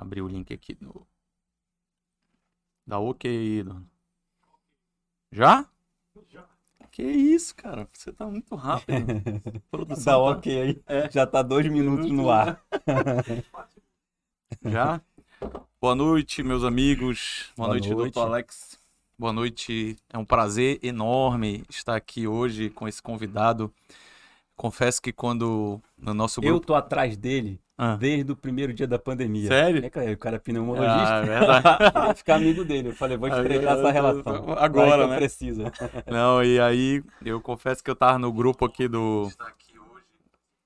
abrir o link aqui no. Dá ok aí, dono. Já? Já. Que isso, cara? Você tá muito rápido. Produção Dá tá... ok aí. É. Já tá dois minutos no ar. Já? Boa noite, meus amigos. Boa, Boa noite, noite, doutor Alex. Boa noite. É um prazer enorme estar aqui hoje com esse convidado. Confesso que quando no nosso grupo... Eu tô atrás dele ah. desde o primeiro dia da pandemia. Sério? É, o cara é pneumologista. Ah, é verdade. ficar amigo dele. Eu falei, vou estreitar essa relação. Agora, né? precisa. Não, e aí eu confesso que eu tava no grupo aqui do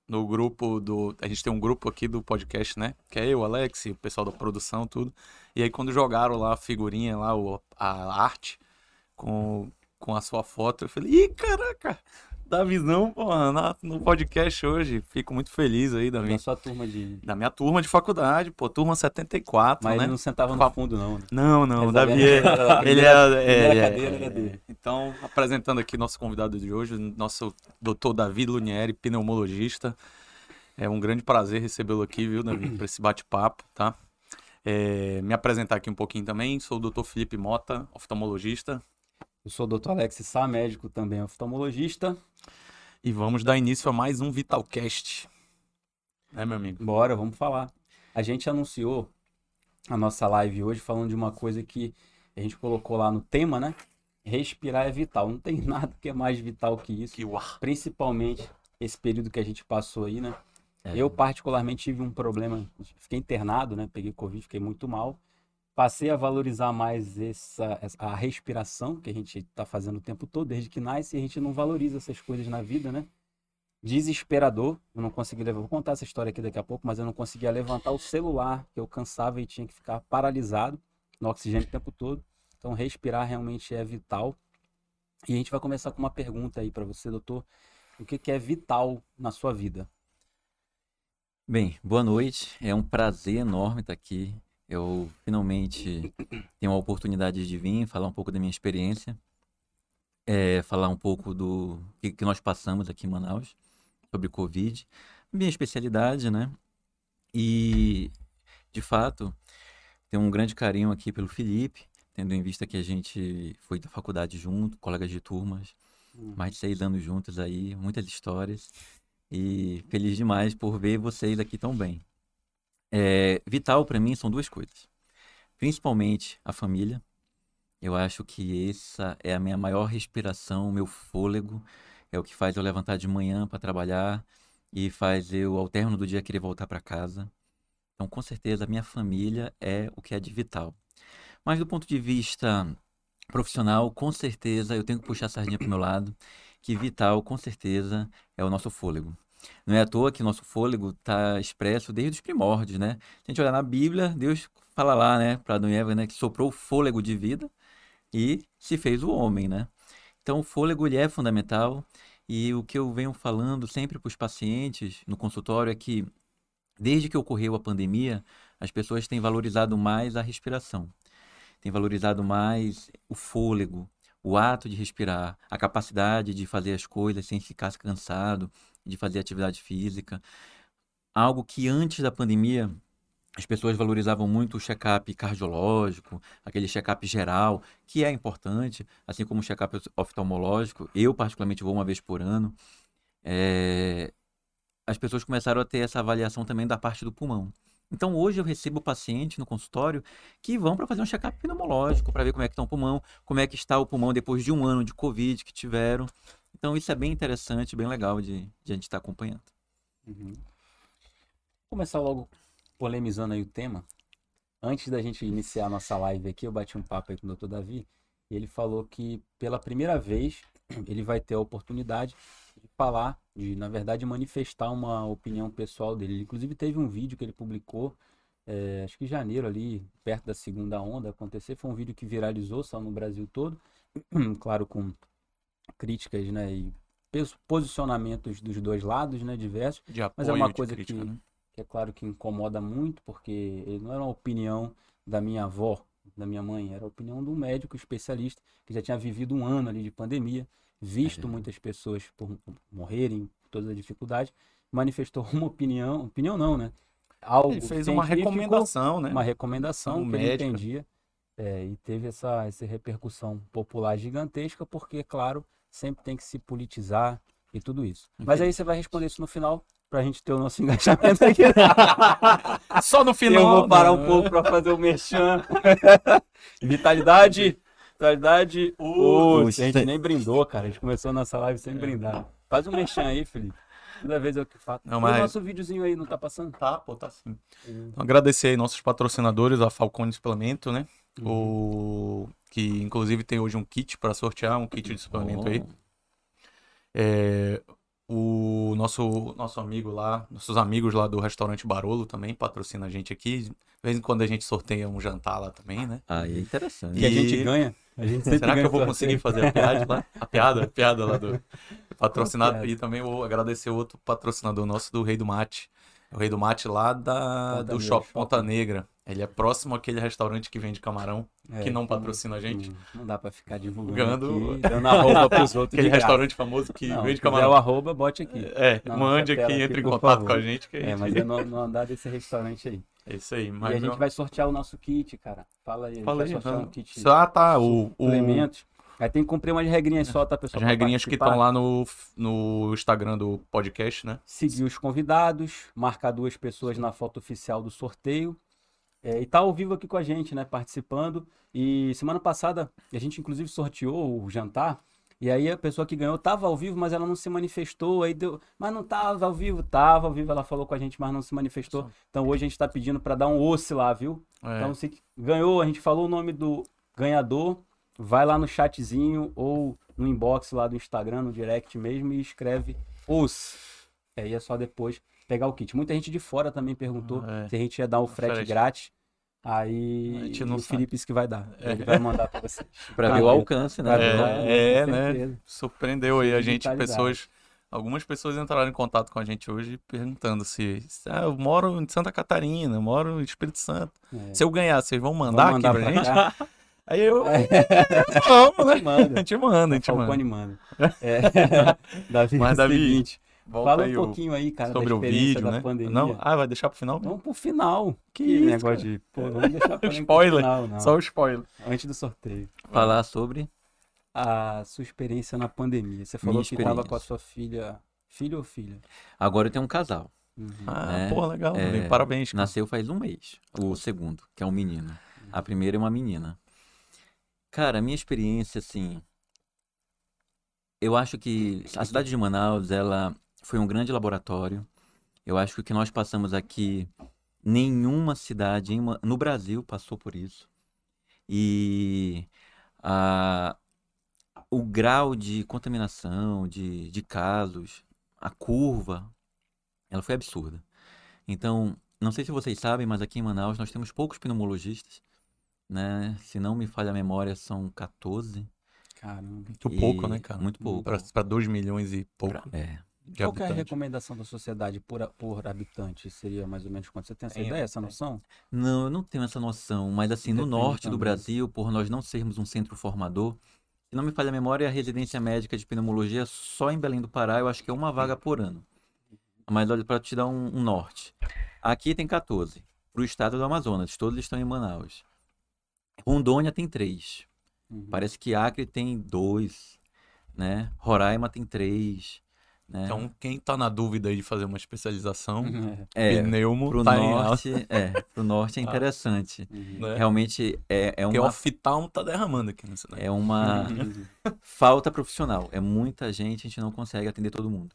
no grupo do. A gente tem um grupo aqui do podcast, né? Que é eu, Alex, o pessoal da produção, tudo. E aí, quando jogaram lá a figurinha, lá, a arte com, com a sua foto, eu falei, ih, caraca! Da visão, porra, na, no podcast hoje. Fico muito feliz aí da minha. Da sua turma de. Da minha turma de faculdade, pô, turma 74. Mas né? ele não sentava no fundo, não. Né? Não, não. O Davi é. Ele é. é, cadeira, é, Então, apresentando aqui nosso convidado de hoje, nosso doutor Davi Lunieri, pneumologista. É um grande prazer recebê-lo aqui, viu, Davi, para esse bate-papo, tá? É, me apresentar aqui um pouquinho também. Sou o doutor Felipe Mota, oftalmologista. Eu sou o doutor Alex Sá, médico também oftalmologista. E vamos dar início a mais um Vitalcast. Né, meu amigo? Bora, vamos falar. A gente anunciou a nossa live hoje falando de uma coisa que a gente colocou lá no tema, né? Respirar é vital. Não tem nada que é mais vital que isso. Que uar. Principalmente esse período que a gente passou aí, né? É. Eu, particularmente, tive um problema. Fiquei internado, né? Peguei Covid, fiquei muito mal passei a valorizar mais essa, a respiração que a gente está fazendo o tempo todo, desde que nasce, e a gente não valoriza essas coisas na vida, né? Desesperador, eu não consegui levar, vou contar essa história aqui daqui a pouco, mas eu não conseguia levantar o celular, que eu cansava e tinha que ficar paralisado no oxigênio o tempo todo. Então, respirar realmente é vital. E a gente vai começar com uma pergunta aí para você, doutor. O que, que é vital na sua vida? Bem, boa noite. É um prazer enorme estar aqui eu finalmente tenho a oportunidade de vir falar um pouco da minha experiência, é, falar um pouco do que, que nós passamos aqui em Manaus sobre Covid, minha especialidade, né? E, de fato, tenho um grande carinho aqui pelo Felipe, tendo em vista que a gente foi da faculdade junto, colegas de turmas, hum. mais de seis anos juntos aí, muitas histórias. E feliz demais por ver vocês aqui tão bem. É, vital para mim são duas coisas. Principalmente a família. Eu acho que essa é a minha maior respiração, meu fôlego. É o que faz eu levantar de manhã para trabalhar e faz eu, ao término do dia, querer voltar para casa. Então, com certeza, a minha família é o que é de vital. Mas do ponto de vista profissional, com certeza, eu tenho que puxar a sardinha para o meu lado, que vital, com certeza, é o nosso fôlego. Não é à toa que nosso fôlego está expresso desde os primórdios, né? Se a gente olhar na Bíblia, Deus fala lá, né, para Adão e Eva, né, que soprou o fôlego de vida e se fez o homem, né? Então, o fôlego ele é fundamental e o que eu venho falando sempre para os pacientes no consultório é que desde que ocorreu a pandemia, as pessoas têm valorizado mais a respiração, têm valorizado mais o fôlego, o ato de respirar, a capacidade de fazer as coisas sem ficar cansado, de fazer atividade física. Algo que antes da pandemia as pessoas valorizavam muito o check-up cardiológico, aquele check-up geral, que é importante, assim como o check-up oftalmológico. Eu, particularmente, vou uma vez por ano. É... As pessoas começaram a ter essa avaliação também da parte do pulmão. Então, hoje eu recebo pacientes no consultório que vão para fazer um check-up pneumológico, para ver como é que está o pulmão, como é que está o pulmão depois de um ano de Covid que tiveram. Então isso é bem interessante, bem legal de, de a gente estar tá acompanhando. Uhum. Vou começar logo polemizando aí o tema. Antes da gente iniciar a nossa live aqui, eu bati um papo aí com o Dr. Davi e ele falou que pela primeira vez ele vai ter a oportunidade de falar, de na verdade manifestar uma opinião pessoal dele. Ele, inclusive teve um vídeo que ele publicou, é, acho que em janeiro ali, perto da segunda onda acontecer, foi um vídeo que viralizou só no Brasil todo, claro com críticas, né, e posicionamentos dos dois lados, né, diversos. De apoio, mas é uma coisa crítica, que, né? que é claro que incomoda muito, porque ele não era uma opinião da minha avó, da minha mãe, era a opinião de um médico especialista que já tinha vivido um ano ali de pandemia, visto é. muitas pessoas por morrerem, todas as dificuldades, manifestou uma opinião, opinião não, né? algo Ele fez uma recomendação, né? uma recomendação Como que ele médica. entendia é, e teve essa, essa repercussão popular gigantesca porque, claro, sempre tem que se politizar e tudo isso. Mas aí você vai responder isso no final pra gente ter o nosso engajamento aqui. Só no final. Eu vou parar né? um pouco pra fazer o merchan. Vitalidade, vitalidade, Ui, a gente nem brindou, cara. A gente começou a nossa live sem brindar. Faz um merchan aí, Felipe. Toda vez eu que faço. Não, mas- o nosso videozinho aí não tá passando? Tá, pô, tá sim. Então, agradecer aí nossos patrocinadores, a Falcone Suplemento, né? Uhum. O... Que inclusive tem hoje um kit para sortear, um kit de suplemento aí. É, o nosso, nosso amigo lá, nossos amigos lá do restaurante Barolo também patrocina a gente aqui. De vez em quando a gente sorteia um jantar lá também, né? Aí é interessante. A E- gente ganha. A gente Será que eu vou conseguir fazer a piada lá? A piada, a piada lá do patrocinado. E também vou agradecer o outro patrocinador nosso do Rei do Mate. O Rei do Mate lá da, Ponta do Shopping. Ponta Negra. Ele é próximo àquele restaurante que vende camarão, É, que não então, patrocina a gente. Não, não dá pra ficar divulgando aqui, dando arroba pros outros. Aquele restaurante famoso que Não, vende camarão. o arroba, bote aqui. É, mande aqui, tela entre aqui, em contato favor. com a gente. Que a É, gente... mas é no, no andar desse restaurante aí. É isso aí. e Mas a gente vai sortear o nosso kit, cara. Fala aí, Fala vai aí, sortear fala. um kit Ah, tá. O, o, suplementos. Aí tem que cumprir umas regrinhas só, tá, pessoal? as regrinhas que estão lá no, no Instagram do podcast, né? Seguir os convidados, marcar duas pessoas na foto oficial do sorteio. É, e tá ao vivo aqui com a gente, né? Participando. E semana passada a gente inclusive sorteou o jantar. E aí a pessoa que ganhou tava ao vivo, mas ela não se manifestou. Aí deu. Mas não tava ao vivo, tava ao vivo. Ela falou com a gente, mas não se manifestou. Então hoje a gente tá pedindo para dar um osso lá, viu? É. Então, se ganhou, a gente falou o nome do ganhador, vai lá no chatzinho ou no inbox lá do Instagram, no direct mesmo, e escreve os. Aí é só depois pegar o kit. Muita gente de fora também perguntou É. se a gente ia dar o frete, Frete. grátis. Aí A gente não o sabe. Felipe disse que vai dar. Ele vai mandar pra você. Pra Tá ver o alcance, né? É, é, né? Surpreendeu aí a gente, pessoas. Algumas pessoas entraram em contato com a gente hoje perguntando se. se, Ah, eu moro em Santa Catarina, eu moro em Espírito Santo. É. Se eu ganhar, vocês vão mandar, mandar aqui pra pra gente? cá? Aí eu. Vamos, né? Manda. A gente manda, a gente manda. Falcone manda. É. Davi, Mas, é Davi, seguinte, Volta fala um o- pouquinho aí, cara, sobre da o vídeo, né? pandemia. Não, ah, vai deixar pro final? Vamos pro final. Que Que, isso, negócio cara? de. Pô, vamos deixar pra Spoiler. Final, não. Só o spoiler. Antes do sorteio. Falar sobre. A sua experiência na pandemia. Você falou Minha que estava com a sua filha. Filho ou filha? Agora eu tenho um casal. Uhum. Ah, É, pô, legal. é, Parabéns. cara. Nasceu faz um mês. O segundo, que é um menino. A primeira é uma menina. Cara, a minha experiência, assim. Eu acho que a cidade de Manaus, ela foi um grande laboratório. Eu acho que o que nós passamos aqui, nenhuma cidade no Brasil passou por isso. E a, o grau de contaminação, de, de casos, a curva, ela foi absurda. Então, não sei se vocês sabem, mas aqui em Manaus nós temos poucos pneumologistas, né? Se não me falha a memória, são 14. Caramba. Muito E- pouco, né, cara? muito pouco. Para 2 milhões e pouco É. Qual que é a recomendação da sociedade por, por habitante? Seria mais ou menos quanto? Você tem essa Tem, ideia, essa tem. noção? Não, eu não tenho essa noção, mas assim, no Depende norte do também. Brasil, por nós não sermos um centro formador, se não me falha a memória, a residência médica de pneumologia só em Belém do Pará, eu acho que é uma vaga por ano. Mas olha, para te dar um, um norte. Aqui tem 14. Para o estado do Amazonas, todos estão em Manaus. Rondônia tem 3. Uhum. Parece que Acre tem 2, né? Roraima tem 3, né? Então, quem tá na dúvida aí de fazer uma especialização, É. é, pneumo pro tá em norte, é, pro norte é Ah. interessante. Uhum. né? Realmente é, é Porque o uma oftalmo tá derramando aqui nessa. É uma falta profissional. É muita gente, a gente não consegue atender todo mundo.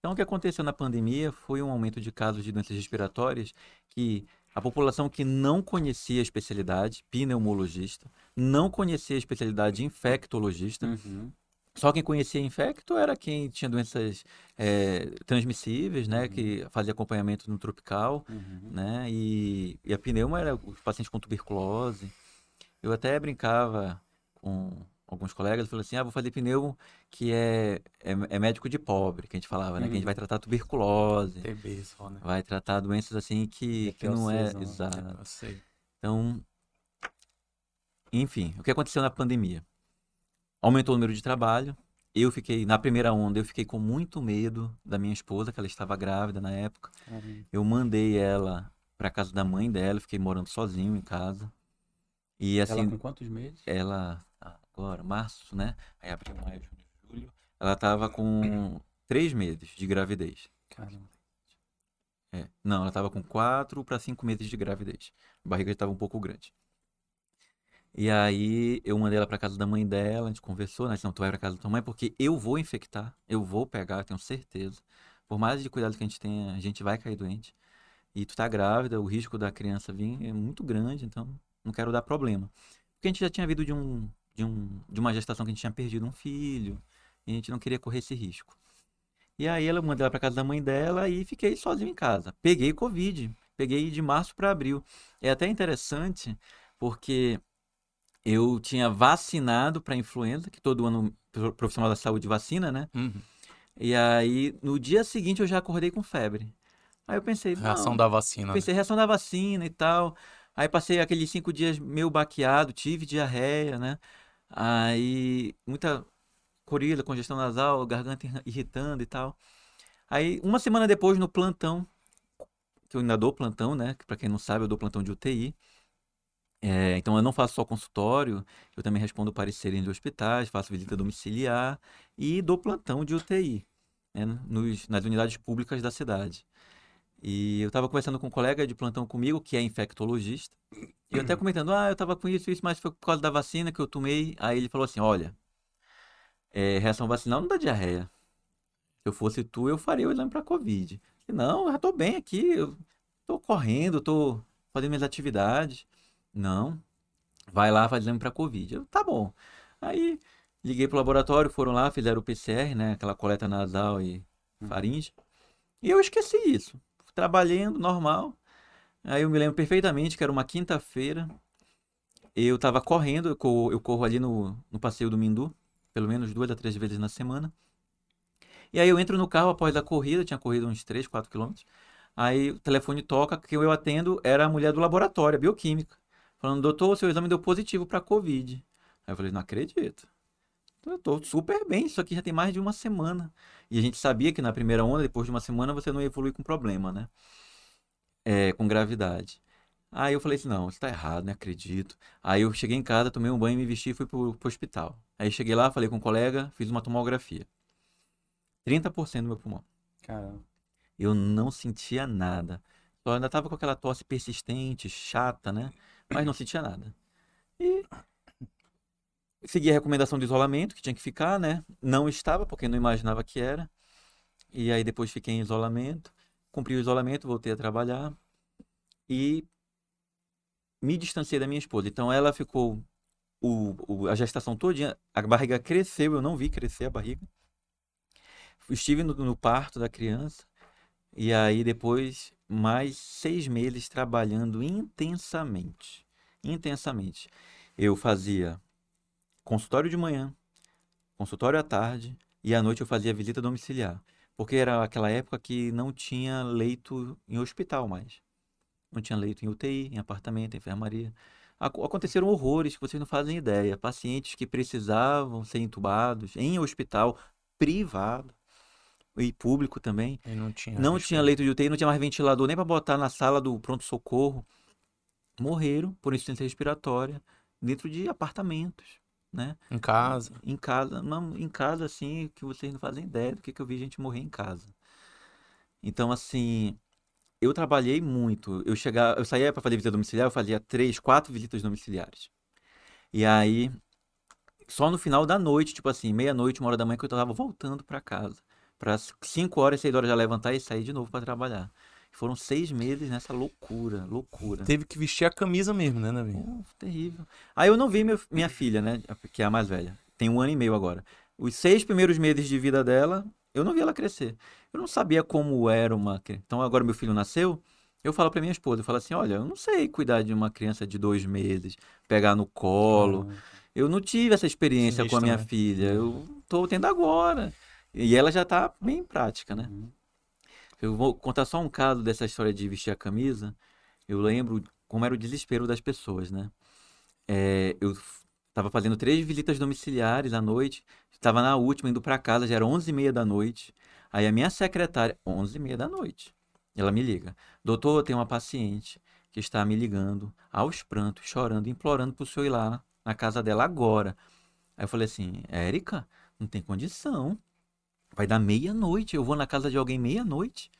Então, o que aconteceu na pandemia foi um aumento de casos de doenças respiratórias que a população que não conhecia a especialidade, pneumologista, não conhecia a especialidade infectologista, Uhum. Só quem conhecia infecto era quem tinha doenças eh, transmissíveis, né, que fazia acompanhamento no tropical, Uhum. né? E, e a pneuma era os pacientes com tuberculose. Eu até brincava com alguns colegas, falei assim, ah, vou fazer pneumo que é, é, é médico de pobre, que a gente falava, né? Que a gente Uhum. vai tratar tuberculose, TB só, né? vai tratar doenças assim que, que não é não. exato. Eu sei. Então, enfim, o que aconteceu na pandemia? Aumentou o número de trabalho. Eu fiquei, na primeira onda, eu fiquei com muito medo da minha esposa, que ela estava grávida na época. Caramba. Eu mandei ela pra casa da mãe dela, fiquei morando sozinho em casa. E assim, Ela com quantos meses? ela agora, março, né? Aí abril, maio, junho, julho. Ela tava com três meses de gravidez. Caramba. É. Não, ela tava com quatro para cinco meses de gravidez. A barriga já tava um pouco grande. E aí eu mandei ela pra casa da mãe dela, a gente conversou, né? Não, tu vai pra casa da tua mãe porque eu vou infectar, eu vou pegar, tenho certeza. Por mais de cuidado que a gente tenha, a gente vai cair doente. E tu tá grávida, o risco da criança vir é muito grande, então não quero dar problema. Porque a gente já tinha vindo de um, de um, de uma gestação que a gente tinha perdido um filho, e a gente não queria correr esse risco. E aí ela mandei ela pra casa da mãe dela e fiquei sozinho em casa. Peguei Covid, peguei de março para abril. É até interessante porque eu tinha vacinado para influenza, que todo ano profissional da saúde vacina, né? Uhum. E aí no dia seguinte eu já acordei com febre. Aí eu pensei, Reação da vacina. né? Pensei, reação da vacina e tal. Aí passei aqueles cinco dias meio baqueado, tive diarreia, né? Aí muita coriza, congestão nasal, garganta irritando e tal. Aí uma semana depois no plantão, que eu ainda dou plantão, né? Pra quem não sabe, eu dou plantão de UTI. É, então eu não faço só consultório, eu também respondo pareceres de hospitais, faço visita domiciliar e dou plantão de UTI, né, nos- nas unidades públicas da cidade. E eu estava conversando com um colega de plantão comigo, que é infectologista, e eu até comentando, ah, eu estava com isso, isso, mas foi por causa da vacina que eu tomei. Aí ele falou assim, olha, é, reação vacinal não dá diarreia. Se eu fosse tu, eu faria o exame para Covid. E, não, eu já tô bem aqui, eu tô correndo, tô fazendo minhas atividades. Não, vai lá, faz exame para Covid. Eu, tá bom. Aí liguei pro laboratório, foram lá, fizeram o PCR, né, aquela coleta nasal e faringe. E eu esqueci isso. Trabalhando, normal. Aí eu me lembro perfeitamente que era uma quinta-feira. Eu tava correndo, eu corro, eu corro ali no, no passeio do Mindu, pelo menos duas a três vezes na semana. E aí eu entro no carro após a corrida, tinha corrido uns 3, 4 quilômetros. Aí o telefone toca, que eu atendo era a mulher do laboratório, a bioquímica. Falando, doutor, o seu exame deu positivo para Covid. Aí eu falei, não acredito. Eu tô super bem, isso aqui já tem mais de uma semana. E a gente sabia que na primeira onda, depois de uma semana, você não ia evoluir com problema, né? É, com gravidade. Aí eu falei assim, não, isso tá errado, não acredito. Aí eu cheguei em casa, tomei um banho, me vesti e fui pro, pro hospital. Aí cheguei lá, falei com um colega, fiz uma tomografia. 30% do meu pulmão. Caramba. Eu não sentia nada. Só ainda tava com aquela tosse persistente, chata, né? Mas não sentia nada. E segui a recomendação de isolamento, que tinha que ficar, né? Não estava, porque não imaginava que era. E aí depois fiquei em isolamento. Cumpri o isolamento, voltei a trabalhar. E me distanciei da minha esposa. Então ela ficou o, o- a gestação todinha, a barriga cresceu, eu não vi crescer a barriga. Estive no, no parto da criança. E aí depois mais seis meses trabalhando intensamente. Intensamente. Eu fazia consultório de manhã, consultório à tarde e à noite eu fazia visita domiciliar. Porque era aquela época que não tinha leito em hospital mais. Não tinha leito em UTI, em apartamento, em enfermaria. Ac- Aconteceram horrores que vocês não fazem ideia. Pacientes que precisavam ser entubados em hospital privado e público também. E não tinha. Não tinha leito de UTI, não tinha mais ventilador nem para botar na sala do pronto-socorro. Morreram por insuficiência respiratória dentro de apartamentos, né? Em casa. Em casa, não, em casa assim, que vocês não fazem ideia do que, que eu vi gente morrer em casa. Então, assim, eu trabalhei muito. Eu chegava, eu saía para fazer visita domiciliar, eu fazia três, quatro visitas domiciliares. E aí, só no final da noite, tipo assim, meia-noite, uma hora da manhã, que eu tava voltando para casa. Para cinco horas, seis horas já levantar e sair de novo para trabalhar. Foram seis meses nessa loucura, loucura. Teve que vestir a camisa mesmo, né, Navi? Pô, terrível. Aí eu não vi meu- minha filha, né? Que é a mais velha. Tem um ano e meio agora. Os seis primeiros meses de vida dela, eu não vi ela crescer. Eu não sabia como era uma. Então agora meu filho nasceu. Eu falo pra minha esposa, eu falo assim, olha, eu não sei cuidar de uma criança de dois meses, pegar no colo. Caramba. Eu não tive essa experiência com a minha né? filha. Eu tô tendo agora. E ela já tá bem em prática, né? Uhum. Eu vou contar só um caso dessa história de vestir a camisa. Eu lembro como era o desespero das pessoas, né? É, eu estava fazendo três visitas domiciliares à noite, estava na última, indo para casa, já era onze e meia da noite. Aí a minha secretária, onze e meia da noite, Ela me liga. Doutor, tem uma paciente que está me ligando aos prantos, chorando, implorando para o senhor ir lá na casa dela agora. Aí eu falei assim, Érica, não tem condição. Vai dar meia-noite, eu vou na casa de alguém meia-noite.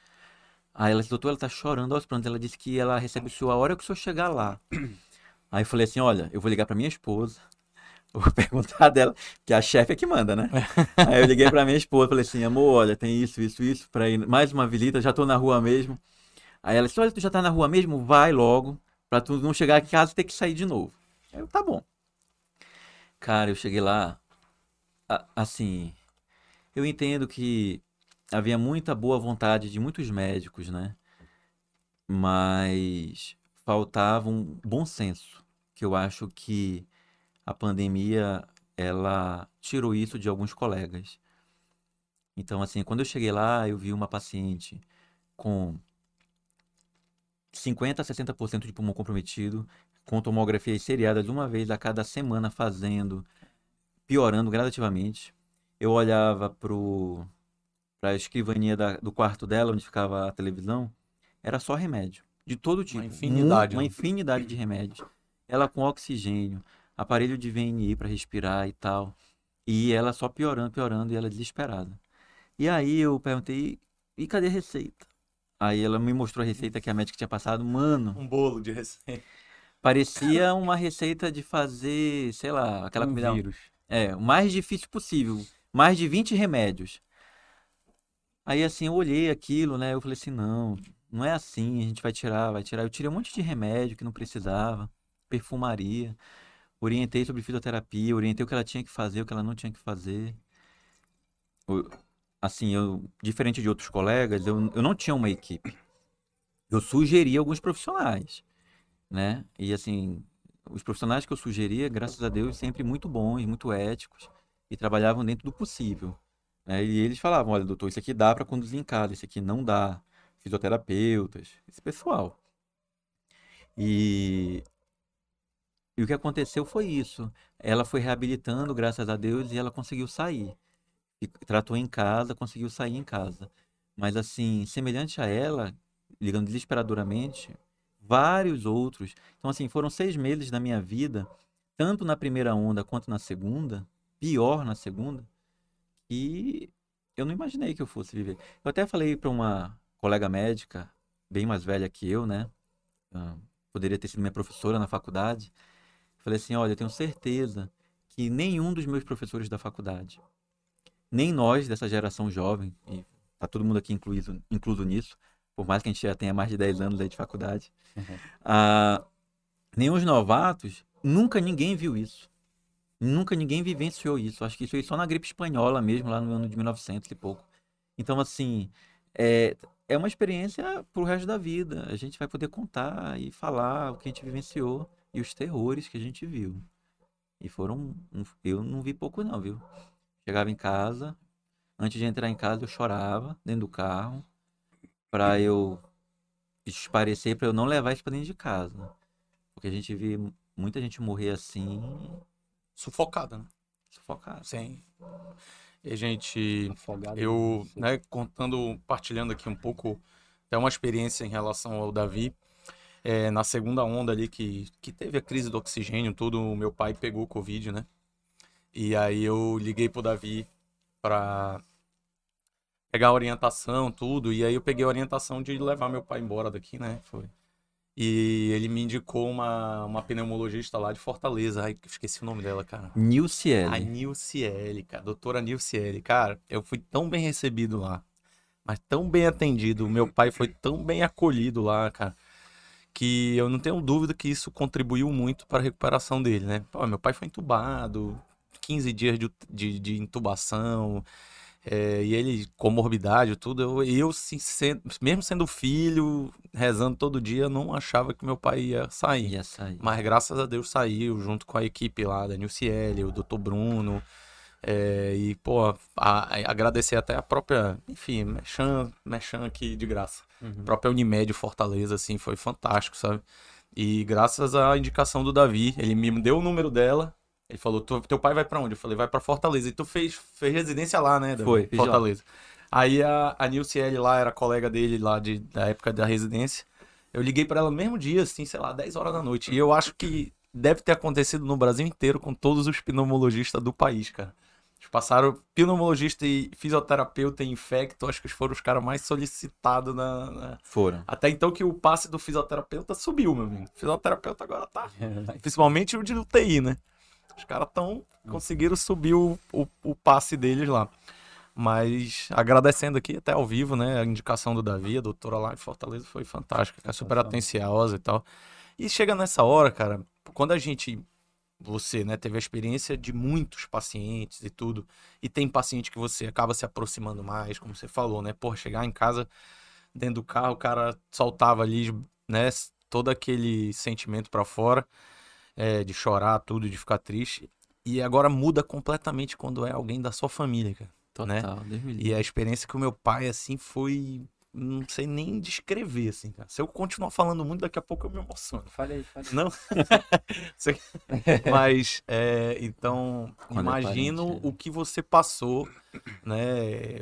Aí ela disse, doutor, ela tá chorando aos prantos. Ela disse que ela recebe o senhor a hora que o senhor chegar lá. Aí eu falei assim, olha, eu vou ligar para minha esposa, vou perguntar dela, que a chefe é que manda, né? Aí eu liguei pra minha esposa, falei assim, amor, olha, tem isso, isso, isso, pra ir mais uma visita, já tô na rua mesmo. Aí ela disse, olha, tu já tá na rua mesmo? Vai logo, pra tu não chegar aqui em casa e ter que sair de novo. Aí eu, tá bom. Cara, eu cheguei lá, assim, eu entendo que havia muita boa vontade de muitos médicos, né? Mas faltava um bom senso, que eu acho que a pandemia ela tirou isso de alguns colegas. Então, assim, quando eu cheguei lá, eu vi uma paciente com 50 a 60% de pulmão comprometido, com tomografias seriadas uma vez a cada semana fazendo, piorando gradativamente. Eu olhava para a escrivaninha da, do quarto dela, onde ficava a televisão, era só remédio, de todo tipo. Uma infinidade. Uma né? infinidade de remédios. Ela com oxigênio, aparelho de VNI para respirar e tal. E ela só piorando, piorando, e ela desesperada. E aí eu perguntei, e cadê a receita? Aí ela me mostrou a receita que a médica tinha passado. Mano, Um bolo de receita. parecia uma receita de fazer, sei lá, aquela um comida. vírus. É, o mais difícil possível. Mais de 20 remédios. Aí assim, eu olhei aquilo, né? Eu falei assim, não, não é assim, a gente vai tirar, vai tirar. Eu tirei um monte de remédio que não precisava, perfumaria. Orientei sobre fisioterapia, orientei o que ela tinha que fazer, o que ela não tinha que fazer. O- Assim, eu, diferente de outros colegas, eu, eu não tinha uma equipe. Eu sugeri alguns profissionais, né? E assim, os profissionais que eu sugeria, graças a Deus, sempre muito bons, muito éticos e trabalhavam dentro do possível. né? E eles falavam, olha, doutor, isso aqui dá para conduzir em casa, isso aqui não dá. Fisioterapeutas, esse pessoal. E, e o que aconteceu foi isso. Ela foi reabilitando, graças a Deus, e ela conseguiu sair. E tratou em casa, conseguiu sair em casa. Mas assim, semelhante a ela, ligando desesperadoramente, vários outros. Então, assim, foram seis meses da minha vida, tanto na primeira onda quanto na segunda, pior na segunda, que eu não imaginei que eu fosse viver. Eu até falei para uma colega médica, bem mais velha que eu, né? Ah, poderia ter sido minha professora na faculdade. Falei assim: olha, eu tenho certeza que nenhum dos meus professores da faculdade, nem nós dessa geração jovem, e tá todo mundo aqui incluído, incluso nisso, por mais que a gente já tenha mais de 10 anos aí de faculdade, ah, nem os novatos, nunca ninguém viu isso. Nunca ninguém vivenciou isso. Acho que isso aí só na gripe espanhola mesmo, lá no ano de 1900 e pouco. Então, assim, é, é uma experiência pro resto da vida. A gente vai poder contar e falar o que a gente vivenciou e os terrores que a gente viu. E foram. Eu não vi pouco, não, viu? Chegava em casa, antes de entrar em casa, eu chorava dentro do carro, pra eu esparecer, pra eu não levar isso pra dentro de casa. Porque a gente vê muita gente morrer assim, Sufocada, né? sufocado. Sim. E, gente, Afogado. eu, né, contando, partilhando aqui um pouco, até uma experiência em relação ao Davi. É, na segunda onda ali que, que teve a crise do oxigênio, tudo, o meu pai pegou Covid, né? E aí eu liguei pro Davi pra pegar a orientação, tudo. E aí eu peguei a orientação de levar meu pai embora daqui, né? Foi. E ele me indicou uma, uma pneumologista lá de Fortaleza. Ai, esqueci o nome dela, cara. A Nilciele. Nilciele, cara. Doutora Nilciele. Cara, eu fui tão bem recebido lá. Mas tão bem atendido. Meu pai foi tão bem acolhido lá, cara. Que eu não tenho dúvida que isso contribuiu muito para a recuperação dele, né? Pô, meu pai foi entubado, 15 dias de, de, de intubação. É, e ele, comorbidade, tudo. Eu, eu sim, sendo- mesmo sendo filho, rezando todo dia, não achava que meu pai ia sair. Ia sair. Mas graças a Deus saiu, junto com a equipe lá da Nilciele, o Dr. Bruno. é, e, pô, a- a- agradecer até a própria, enfim, Mechan, Mechan aqui de graça. Uhum. A própria Unimed Fortaleza, assim, foi fantástico, sabe? E graças à indicação do Davi, ele me deu o número dela. Ele falou: "Tu- Teu pai vai pra onde? Eu falei: Vai pra Fortaleza. E tu fez, fez residência lá, né? Foi. Fortaleza. Aí a, a Nilciele lá era colega dele lá de, da época da residência. Eu liguei pra ela no mesmo dia, assim, sei lá, 10 horas da noite. E eu acho que deve ter acontecido no Brasil inteiro com todos os pneumologistas do país, cara. Eles passaram pneumologista e fisioterapeuta e infecto, acho que foram os caras mais solicitados na, na- Foram. Até então que o passe do fisioterapeuta subiu, meu amigo. O fisioterapeuta agora tá. Principalmente o de UTI, né? Os caras tão. conseguiram subir o, o, o passe deles lá. Mas agradecendo aqui até ao vivo, né? A indicação do Davi, a doutora lá de Fortaleza foi fantástica, cara, super atenciosa e tal. E chega nessa hora, cara, quando a gente, você, né, teve a experiência de muitos pacientes e tudo, e tem paciente que você acaba se aproximando mais, como você falou, né? Porra, chegar em casa, dentro do carro, o cara soltava ali, né, todo aquele sentimento pra fora, é, de chorar, tudo, de ficar triste. E agora muda completamente quando é alguém da sua família, cara. né? Total, livre. E a experiência com o meu pai, assim, foi. Não sei nem descrever, assim, cara. Se eu continuar falando muito, daqui a pouco eu me emociono. Falei, falei. Não? Mas, é, então, Quando é imagino parente, é. o que você passou, né?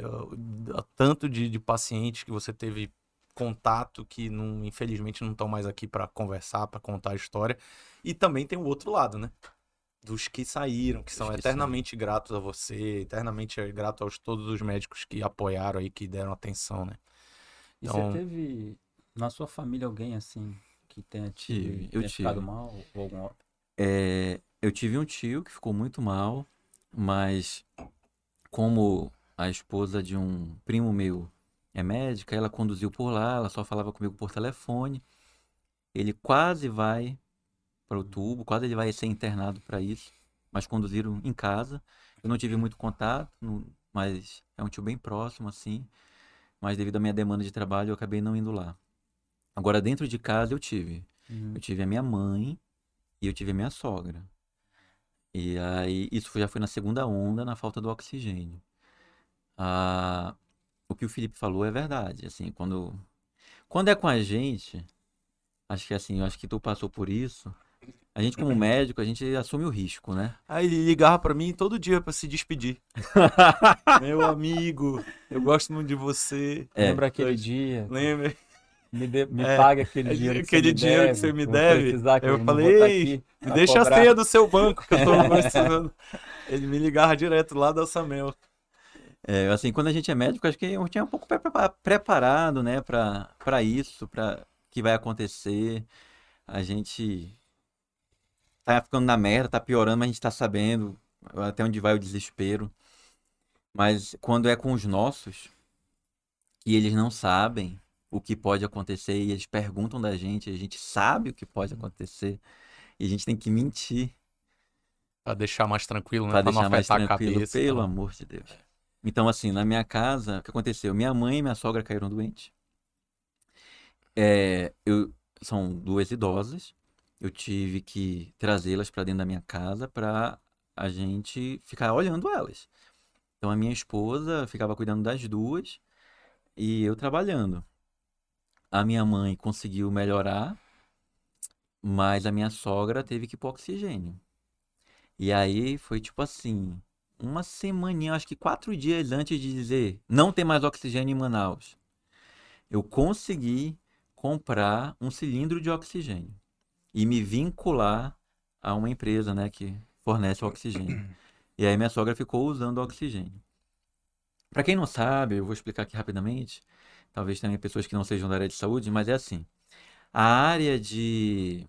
Tanto de, de pacientes que você teve contato que, não, infelizmente, não estão mais aqui para conversar, para contar a história. E também tem o outro lado, né? Dos que saíram, que são que eternamente gratos a você, eternamente grato aos todos os médicos que apoiaram aí, que deram atenção, né? E Então- você teve na sua família alguém assim que tenha tido, Tive, eu tenha ficado tive. mal ou algum É, eu tive um tio que ficou muito mal, mas como a esposa de um primo meu é médica, ela conduziu por lá, ela só falava comigo por telefone. Ele quase vai para o tubo, quase ele vai ser internado para isso, mas conduziram em casa. Eu não tive muito contato, mas é um tio bem próximo assim. Mas devido à minha demanda de trabalho, eu acabei não indo lá. Agora dentro de casa eu tive. Uhum. Eu tive a minha mãe e eu tive a minha sogra. E aí, isso já foi na segunda onda, na falta do oxigênio. Ah, o que o Felipe falou é verdade. Assim, quando, quando é com a gente, acho que assim, eu acho que tu passou por isso. A gente, como médico, a gente assume o risco, né? Aí ele ligava pra mim todo dia pra se despedir. Meu amigo, eu gosto muito de você. É. Lembra aquele dia? Lembra? Me, dê- me É, paga aquele dinheiro que aquele você me dinheiro que deve. você me deve. que Eu não falei, vou tá "Ei, aqui Me deixa a cobrar." senha do seu banco que eu tô precisando. Ele me ligava direto lá da Samel. É, assim, quando a gente é médico, acho que a gente é um pouco pre- prepa- preparado, né, para para isso, para que vai acontecer. A gente tá ficando na merda, tá piorando, mas a gente tá sabendo até onde vai o desespero. Mas quando é com os nossos, e eles não sabem o que pode acontecer, e eles perguntam da gente, a gente sabe o que pode acontecer, e a gente tem que mentir Pra deixar mais tranquilo, né? Pra Pra não deixar mais afetar a tranquilo, cabeça. pelo tá? amor de Deus. Então, assim, na minha casa, o que aconteceu? Minha mãe e minha sogra caíram doentes. É, eu, são duas idosas. Eu tive que trazê-las para dentro da minha casa para a gente ficar olhando elas. Então, a minha esposa ficava cuidando das duas e eu trabalhando. A minha mãe conseguiu melhorar, mas a minha sogra teve que ir oxigênio. E aí foi tipo assim, uma semaninha, acho que quatro dias antes de dizer não tem mais oxigênio em Manaus, eu consegui comprar um cilindro de oxigênio e me vincular a uma empresa, né, que fornece oxigênio. E aí minha sogra ficou usando oxigênio. Para quem não sabe, eu vou explicar aqui rapidamente. Talvez tenha pessoas que não sejam da área de saúde, mas é assim. A área de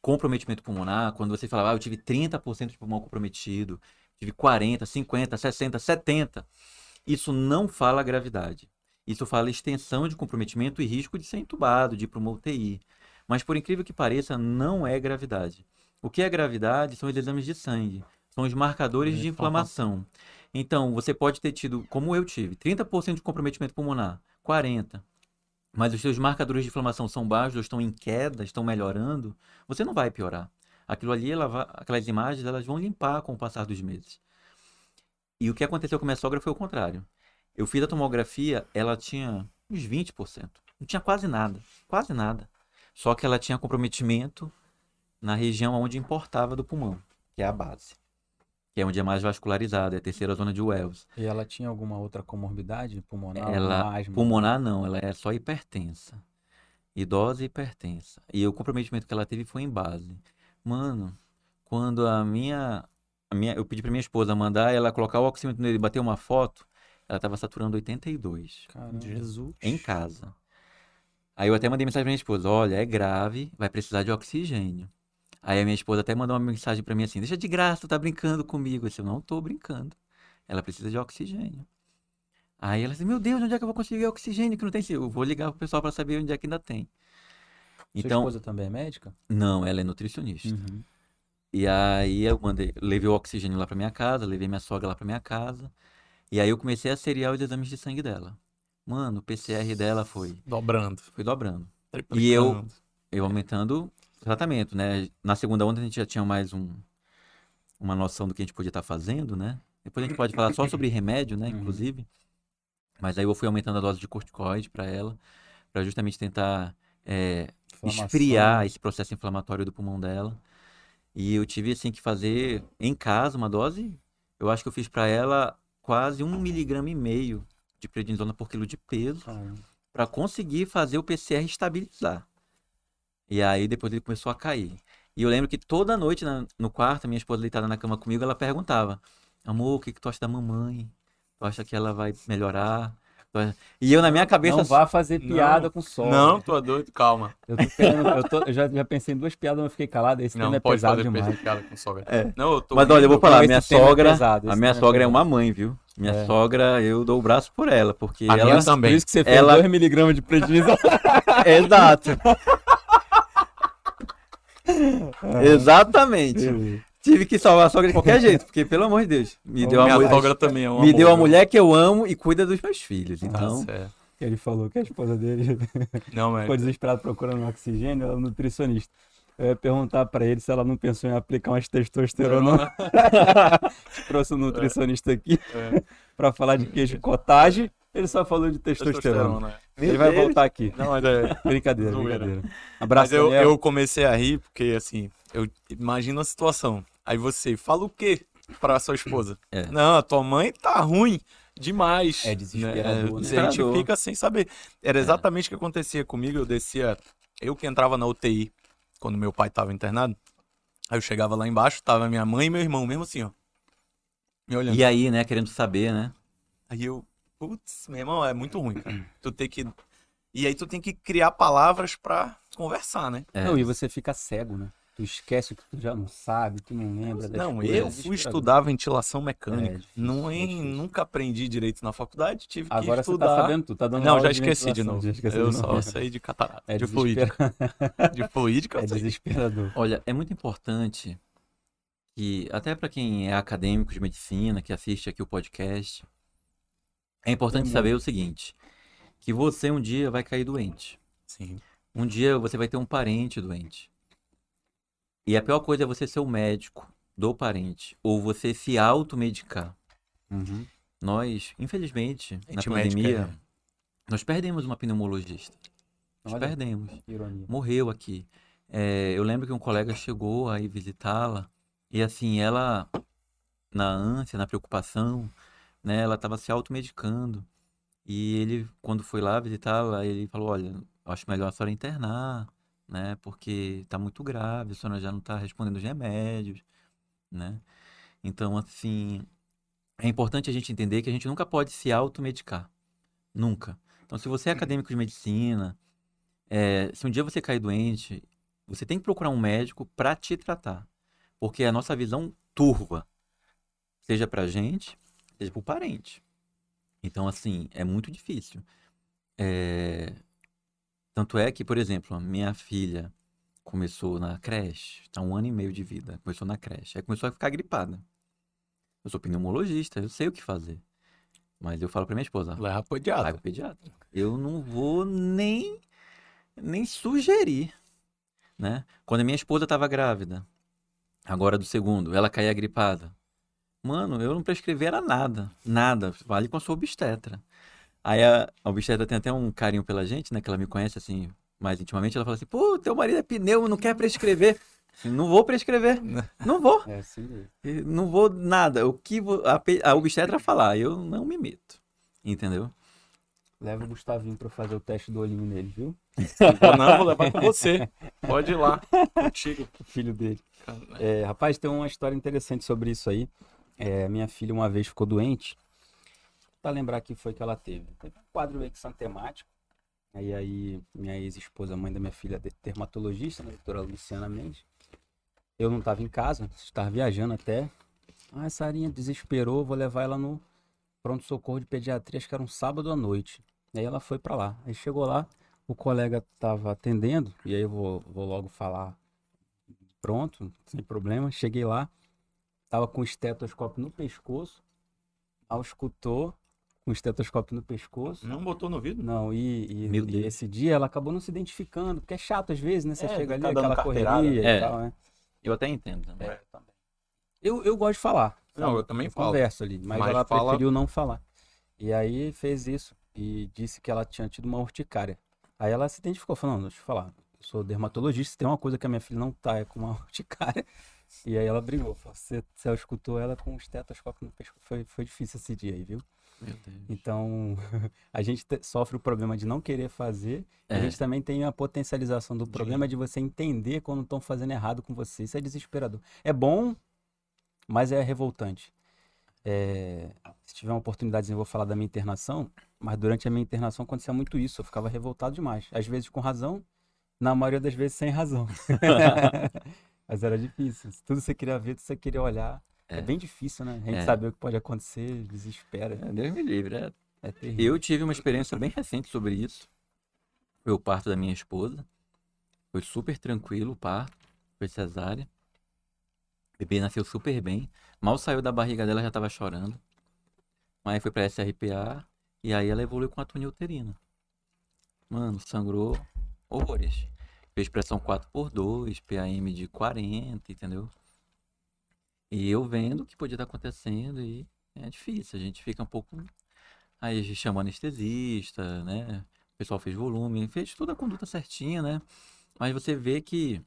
comprometimento pulmonar, quando você falava, ah, eu tive 30% de pulmão comprometido, tive 40, 50, 60, 70, isso não fala gravidade. Isso fala extensão de comprometimento e risco de ser entubado, de ir para uma UTI. Mas por incrível que pareça, não é gravidade. O que é gravidade são os exames de sangue, são os marcadores de inflamação. Então, você pode ter tido, como eu tive, 30% de comprometimento pulmonar, 40, mas os seus marcadores de inflamação são baixos, ou estão em queda, estão melhorando, você não vai piorar. Aquilo ali, ela aquelas imagens, elas vão limpar com o passar dos meses. E o que aconteceu com minha sogra foi o contrário. Eu fiz a tomografia, ela tinha uns 20%. Não tinha quase nada, quase nada. Só que ela tinha comprometimento na região onde importava do pulmão, que é a base. que é onde é mais vascularizado, é a terceira zona de Wells. E ela tinha alguma outra comorbidade pulmonar? Ela, asma? pulmonar não, ela é só hipertensa. Idosa e hipertensa. E o comprometimento que ela teve foi em base. Mano, quando a minha, a minha eu pedi pra minha esposa mandar ela colocar o oxímetro nele e bater uma foto, ela tava saturando 82 Caramba. Jesus. em casa. Aí eu até mandei mensagem pra minha esposa, olha, é grave, vai precisar de oxigênio. Aí a minha esposa até mandou uma mensagem pra mim assim, deixa de graça, tu tá brincando comigo. Eu disse, eu não tô brincando. Ela precisa de oxigênio. Aí ela disse, meu Deus, onde é que eu vou conseguir oxigênio que não tem? Eu vou ligar pro pessoal pra saber onde é que ainda tem. Sua Então, esposa também é médica? não, ela é nutricionista. Uhum. E aí eu mandei, levei o oxigênio lá pra minha casa, levei minha sogra lá pra minha casa. E aí eu comecei a seriar os exames de sangue dela. Mano, o PCR dela foi, Dobrando. foi dobrando. E eu- Eu aumentando o tratamento, né? Na segunda onda a gente já tinha mais um, uma noção do que a gente podia estar fazendo, né? Depois a gente pode falar só sobre remédio, né? Uhum. Inclusive. Mas aí eu fui aumentando a dose de corticoide para ela, para justamente tentar é, Inflamação. esfriar esse processo inflamatório do pulmão dela. E eu tive assim que fazer em casa uma dose. Eu acho que eu fiz para ela quase um miligrama e meio de prednisona por quilo de peso para conseguir fazer o PCR estabilizar. E aí depois ele começou a cair. E eu lembro que toda noite na- no quarto, minha esposa deitada na cama comigo, ela perguntava: Amor, o que, que tu acha da mamãe? Tu acha que ela vai melhorar? Tu acha-" E eu na minha cabeça. Não vá fazer Não. piada com sol. Não, tô doido, calma. Eu, tô querendo- eu, tô- eu já, já pensei em duas piadas, mas eu fiquei calado. Esse Não, tema é pode pesado fazer demais. piada com sogra. É. Não, eu tô Mas olha, eu vou rindo. falar, minha é sogra, pesado, a minha é sogra é pesado. uma mãe, viu? Minha É. sogra, eu dou o braço por ela, porque A minha ela também. Por isso que você fez Ela- 2mg de prednisona. Exato. Exatamente. Tive que salvar a sogra de qualquer jeito, porque pelo amor de Deus, me deu a Minha mulher, sogra também é uma me deu a mulher que eu amo e cuida dos meus filhos. Tá Então, certo. Ele falou que a esposa dele Não, mas ficou desesperada procurando oxigênio, ela é nutricionista. Eu ia perguntar pra ele se ela não pensou em aplicar umas testosterona. Trouxe um nutricionista aqui É. pra falar de queijo cottage. Ele só falou de testosterona. Testosterona. Ele vai voltar aqui. Não, mas é. Brincadeira, Zoeira. brincadeira. Abraço, Mas eu, eu comecei a rir porque, assim, eu imagino a situação. Aí você fala o quê pra sua esposa? É. Não, a tua mãe tá ruim demais. É desesperador, né? A gente fica sem saber. Era exatamente o que acontecia comigo. Eu descia, eu que entrava na UTI quando meu pai tava internado. Aí eu chegava lá embaixo, tava minha mãe e meu irmão, mesmo assim, ó. Me olhando. e aí, né, querendo saber, né? Aí eu, putz, meu irmão, é muito ruim, cara. Tu tem que. E aí tu tem que criar palavras pra conversar, né? É. Não, e você fica cego, né? Tu esquece o que tu já não sabe, tu não lembra das Não, coisas. eu É fui estudar ventilação mecânica. É difícil, não, é em- nunca aprendi direito na faculdade, tive que Agora você estudar. tá sabendo, tu tá dando Não, aula já de esqueci de ventilação, novo. já esqueceu eu de só novo. sei de catarata, É de fluídica. De fluídica eu É sei. desesperador. Olha, é muito importante que, até para quem é acadêmico de medicina, que assiste aqui o podcast, é importante saber o seguinte: que você um dia vai cair doente. Sim. Um dia você vai ter um parente doente. E a pior coisa é você ser o médico do parente, ou você se automedicar. Uhum. Nós, infelizmente, na médica pandemia, é- nós perdemos uma pneumologista. Nós Olha. perdemos. Morreu aqui. É, eu lembro que um colega chegou aí visitá-la e assim, ela, na ânsia, na preocupação, né, ela estava se automedicando. E ele, quando foi lá visitá-la, ele falou, olha, acho melhor a senhora internar, né, porque está muito grave, a senhora já não está respondendo os remédios, né. Então, assim, é importante a gente entender que a gente nunca pode se automedicar. Nunca. Então, se você é acadêmico de medicina, é, se um dia você cair doente, você tem que procurar um médico para te tratar. Porque a nossa visão turva, seja pra gente, seja pro parente. Então, assim, é muito difícil. É, Tanto é que, por exemplo, a minha filha começou na creche, tá um ano e meio de vida, começou na creche, aí começou a ficar gripada. Eu sou pneumologista, eu sei o que fazer. Mas eu falo pra minha esposa, Leva pediatra. pro pediatra. Eu não vou nem nem sugerir, né? Quando a minha esposa estava grávida, agora do segundo, ela caía gripada. Mano, eu não prescrevi era nada, nada. Vale com a sua obstetra. Aí a, a obstetra tem até um carinho pela gente, né? Que ela me conhece assim mais intimamente. Ela fala assim: pô, teu marido é pneu, não quer prescrever. Assim, não vou prescrever. Não vou. É assim mesmo. Não vou nada. O que a, a obstetra falar, eu não me meto. Entendeu? Leva o Gustavinho pra fazer o teste do olhinho nele, viu? Não, vou levar com você. Pode ir lá. Contigo. O filho dele. É, rapaz, tem uma história interessante sobre isso aí. É, minha filha uma vez ficou doente. Pra lembrar que foi que ela teve. Teve um quadro exantemático. Aí, aí minha ex-esposa, mãe da minha filha, dermatologista, né, doutora Luciana Mendes. Eu não estava em casa, estava viajando até. Ah, a Sarinha desesperou, vou levar ela no pronto-socorro de pediatria, acho que era um sábado à noite. Aí ela foi pra lá. Aí chegou lá, o colega estava atendendo, e aí eu vou, vou logo falar pronto, sem problema. Cheguei lá, tava com o estetoscópio no pescoço, auscultou com o estetoscópio no pescoço. Não botou no ouvido? Não, e, e- Meu e esse dia ela acabou não se identificando, porque é chato às vezes, né? Você É, chega ali, dando aquela correria É. e tal, né? Eu até entendo também. É. Eu, eu gosto de falar. Não, sabe? eu também falo. Converso ali, mas, Mas ela fala- preferiu não falar. E aí fez isso e disse que ela tinha tido uma urticária. Aí ela se identificou, falando, não, deixa eu falar, eu sou dermatologista, tem uma coisa que a minha filha não tá, é com uma urticária. E aí ela brigou, falou, você, você escutou ela com o estetoscópio no pescoço. Foi, foi difícil esse dia aí, viu? Então, a gente te- sofre o problema de não querer fazer. e A É. gente também tem a potencialização do problema de você entender quando estão fazendo errado com você. Isso é desesperador. É bom, mas é revoltante. É, se tiver uma oportunidade, eu vou falar da minha internação. Mas durante a minha internação acontecia muito isso. Eu ficava revoltado demais. Às vezes com razão, na maioria das vezes sem razão. mas era difícil. Tudo você queria ver, tudo você queria olhar. É, É. bem difícil, né? A gente É. saber o que pode acontecer, desespera. É, Deus me livre. é. É terrível. Eu tive uma experiência bem recente sobre isso. Foi o parto da minha esposa. Foi super tranquilo o parto. Foi cesárea. O bebê nasceu super bem. Mal saiu da barriga dela, já tava chorando. Aí foi pra SRPA. E aí ela evoluiu com a túnia uterina. Mano, sangrou horrores. Fez pressão 4x2, PAM de 40, entendeu? E eu vendo o que podia estar acontecendo e é difícil. A gente fica um pouco Aí a gente chama anestesista, né? O pessoal fez volume, fez toda a conduta certinha, né? Mas você vê que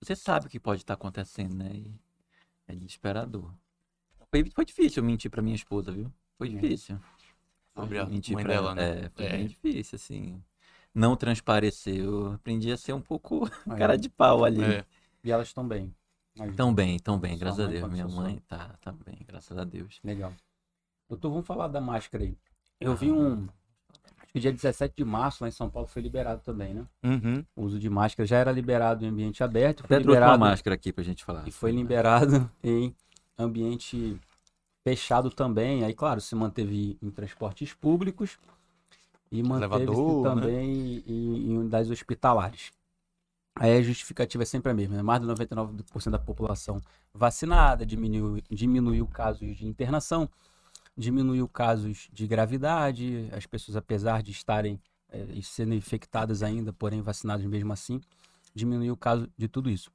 você sabe o que pode estar acontecendo, né? E é desesperador. Foi, foi difícil mentir pra minha esposa, viu? Foi É. difícil. Sobre a mentir mãe pra dela, ela. né? É, foi É. bem difícil, assim. Não transparecer. Eu aprendi a ser um pouco cara de pau ali. É. E elas estão bem. As Tão bem, tão bem, graças a Deus. Minha mãe tá, tá bem, graças a Deus. Legal. Doutor, vamos falar da máscara aí. Eu vi um. Acho que dia 17 de março lá em São Paulo foi liberado também, né? Uhum. O uso de máscara já era liberado em ambiente aberto. Foi Até uma liberado, máscara aqui pra gente falar. E foi liberado em ambiente fechado também. Aí, claro, se manteve em transportes públicos e manteve-se né? também em, em unidades hospitalares. Aí a justificativa é sempre a mesma, né? Mais de 99% da população vacinada, diminuiu, diminuiu casos de internação, diminuiu casos de gravidade, as pessoas, apesar de estarem e sendo infectadas ainda, porém vacinadas mesmo assim, diminuiu o caso de tudo isso.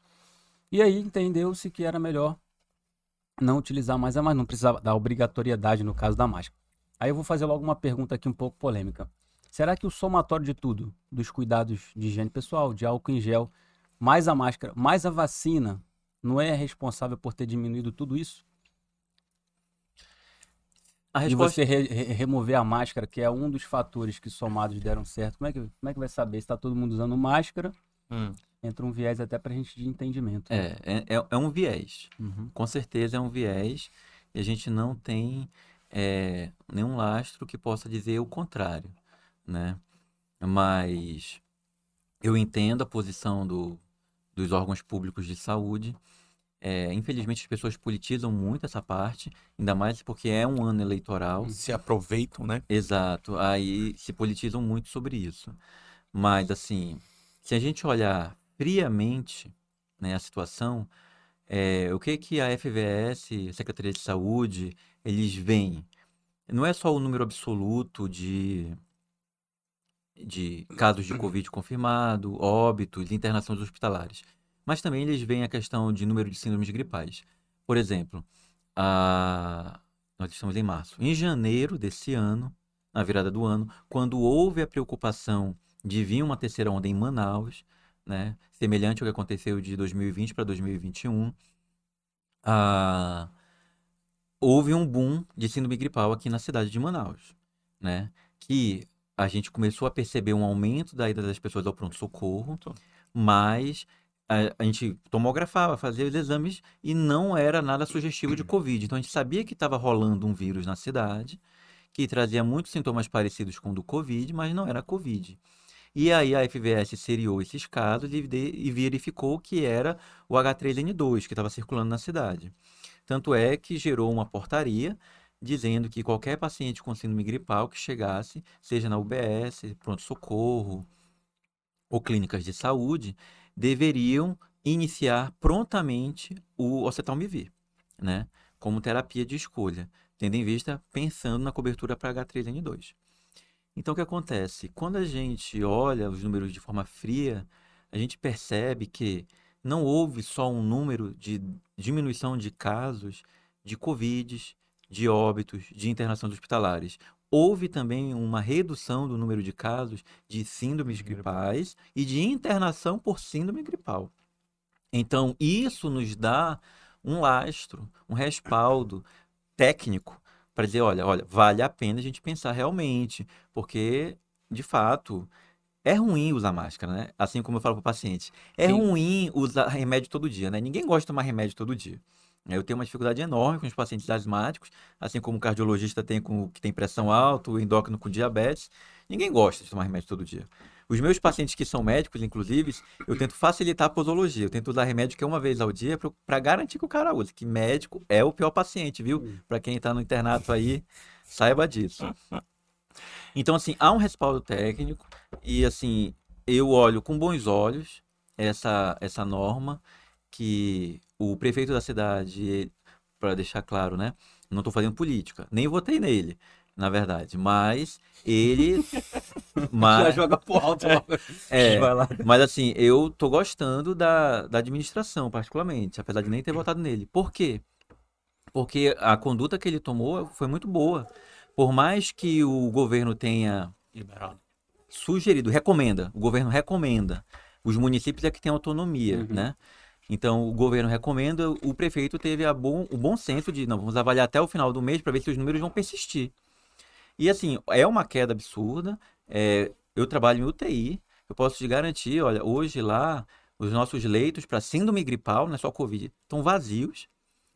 E aí entendeu-se que era melhor não utilizar mais a máscara, não precisava da obrigatoriedade no caso da máscara. Aí eu vou fazer logo uma pergunta aqui um pouco polêmica. Será que o somatório de tudo, dos cuidados de higiene pessoal, de álcool em gel, mais a máscara, mais a vacina, não é responsável por ter diminuído tudo isso? A E resposta você re- re- remover a máscara, que é um dos fatores que somados deram certo, como é que, como é que vai saber se está todo mundo usando máscara? Hum. Entra um viés até pra gente de entendimento. é, é, é- é um viés. Uhum. Com certeza é um viés e a gente não tem é, nenhum lastro que possa dizer o contrário, né? Mas eu entendo a posição do, dos órgãos públicos de saúde. É, infelizmente as pessoas politizam muito essa parte, ainda mais porque é um ano eleitoral. Se aproveitam, né? Exato, aí se politizam muito sobre isso. Mas, assim, se a gente olhar friamente, né, a situação, é, o que que a FVS, a Secretaria de Saúde, eles veem? Não é só o número absoluto de, de casos de Covid confirmado, óbitos, internações hospitalares, mas também eles veem a questão de número de síndromes gripais. Por exemplo, a... nós estamos em março. Em janeiro desse ano, na virada do ano, quando houve a preocupação de vir uma terceira onda em Manaus, né? Semelhante ao que aconteceu de 2020 para 2021. Ah, houve um boom de síndrome gripal aqui na cidade de Manaus, né? Que a gente começou a perceber um aumento da ida das pessoas ao pronto-socorro, mas a, a gente tomografava, fazia os exames e não era nada sugestivo de Covid. Então a gente sabia que estava rolando um vírus na cidade, que trazia muitos sintomas parecidos com o do Covid, mas não era Covid. E aí a FVS seriou esses casos e, de, e verificou que era o H3N2 que estava circulando na cidade. Tanto é que gerou uma portaria dizendo que qualquer paciente com síndrome gripal que chegasse, seja na UBS, pronto-socorro ou clínicas de saúde, deveriam iniciar prontamente o oseltamivir, né, como terapia de escolha, tendo em vista pensando na cobertura para H3N2. Então, o que acontece? Quando a gente olha os números de forma fria, a gente percebe que não houve só um número de diminuição de casos de Covid, de óbitos, de internações hospitalares. Houve também uma redução do número de casos de síndromes gripais e de internação por síndrome gripal. Então, isso nos dá um lastro, um respaldo técnico para dizer, olha, olha, vale a pena a gente pensar realmente, porque de fato é ruim usar máscara, né? Assim como eu falo para o paciente, é Sim. ruim usar remédio todo dia, né? Ninguém gosta de tomar remédio todo dia. Eu tenho uma dificuldade enorme com os pacientes asmáticos, assim como o cardiologista tem com que tem pressão alta, o endócrino com diabetes. Ninguém gosta de tomar remédio todo dia. Os meus pacientes que são médicos, inclusive, eu tento facilitar a posologia. Eu tento usar remédio que é uma vez ao dia para garantir que o cara use. Que médico é o pior paciente, viu? Hum. Para quem está no internato aí, saiba disso. Então, assim, há um respaldo técnico e, assim, eu olho com bons olhos essa, essa norma que o prefeito da cidade, para deixar claro, né? Não estou fazendo política, nem votei nele na verdade. Mas ele. mas, Já joga por alto. é, mas assim, eu tô gostando da, da administração, particularmente, apesar de nem ter votado nele. Por quê? Porque a conduta que ele tomou foi muito boa. Por mais que o governo tenha Liberado. sugerido, recomenda, o governo recomenda. Os municípios é que têm autonomia, uhum. né? Então, o governo recomenda, o prefeito teve a bom, o bom senso de, não, vamos avaliar até o final do mês para ver se os números vão persistir. E assim, é uma queda absurda. É, eu trabalho em UTI, eu posso te garantir, olha, hoje lá, os nossos leitos para síndrome gripal, não é só Covid, estão vazios.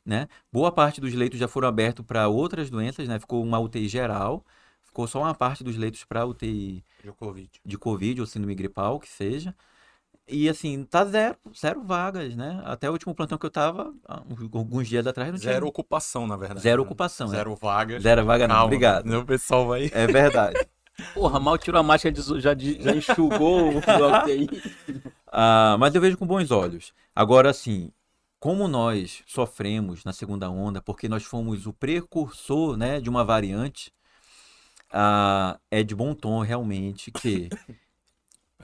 Né? Boa parte dos leitos já foram abertos para outras doenças, né? Ficou uma UTI geral, ficou só uma parte dos leitos para UTI de COVID. de COVID ou síndrome gripal, que seja. E assim, tá zero, zero vagas, né? Até o último plantão que eu tava, alguns dias atrás, não tinha. Zero ocupação, na verdade. Zero né? ocupação, Zero é. vagas. Zero vaga, não. Obrigado. O pessoal vai. É verdade. Porra, mal tirou a máscara, já, já enxugou o UTI. ah, mas eu vejo com bons olhos. Agora, assim, como nós sofremos na segunda onda, porque nós fomos o precursor né, de uma variante, ah, é de bom tom realmente que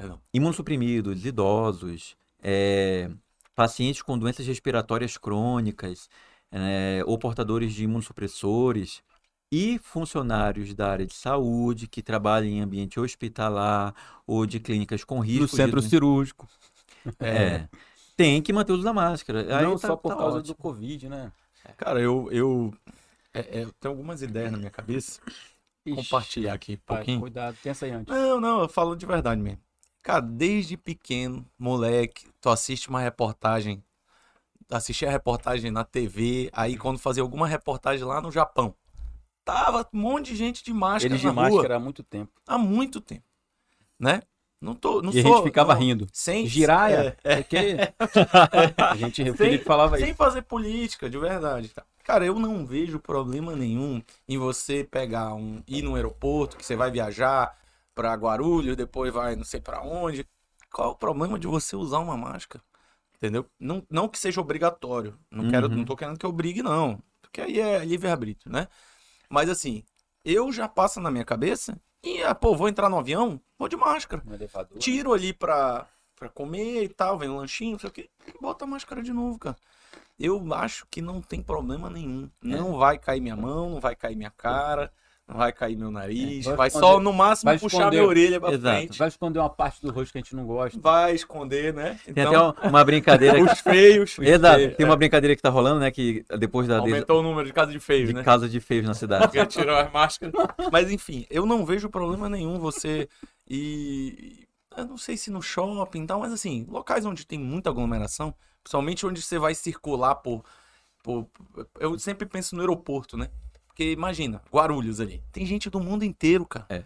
Perdão. Imunossuprimidos, idosos, é, pacientes com doenças respiratórias crônicas, é, ou portadores de imunossupressores, e funcionários da área de saúde que trabalham em ambiente hospitalar ou de clínicas com risco. No centro de... cirúrgico. É. é. Tem que manter o uso da máscara. Aí Não tá, só por tá causa ótimo. do Covid, né? Cara, eu, eu, é, é, tenho algumas ideias na minha cabeça. Ixi, compartilhar aqui um pouquinho. cuidado, pensa aí antes. Não, não, eu falo de verdade mesmo. Cara, desde pequeno, moleque, tu assiste uma reportagem, assistia a reportagem na TV, aí quando fazia alguma reportagem lá no Japão, tava um monte de gente de máscara Eles de na máscara há muito tempo. Há muito tempo, né? Não tô, não e sou, a gente ficava não, rindo. Sem giraia, é, é. Que... a gente o sem, falava sem fazer política, de verdade. Tá? Cara, eu não vejo problema nenhum em você pegar um ir no aeroporto, que você vai viajar, para Guarulhos, depois vai não sei para onde. Qual é o problema de você usar uma máscara? Entendeu? Não, não que seja obrigatório. Não quero, uhum. não tô querendo que obrigue não, porque aí é livre arbítrio, né? Mas assim, eu já passo na minha cabeça e, ah, pô, vou entrar no avião, vou de máscara. Tiro ali pra, pra comer e tal, vem um lanchinho, não sei o que, bota a máscara de novo, cara. Eu acho que não tem problema nenhum. Não é. vai cair minha mão, não vai cair minha cara Não vai cair meu nariz. É, vai vai esconder- só, no máximo, puxar esconder- minha orelha pra Exato. frente. Vai esconder uma parte do rosto que a gente não gosta. Vai esconder, né? Tem até um- uma brincadeira. Os feios. os Exato, feios, tem é. uma brincadeira que tá rolando, né? Que depois da Aumentou o número de casos de feios, de né? casa de feios na cidade. Porque tirou as máscaras. Mas enfim, eu não vejo problema nenhum você ir. Eu não sei se no shopping e tal, mas assim, locais onde tem muita aglomeração, principalmente onde você vai circular por. por eu sempre penso no aeroporto, né? Porque imagina, Guarulhos ali. Tem gente do mundo inteiro, cara. É.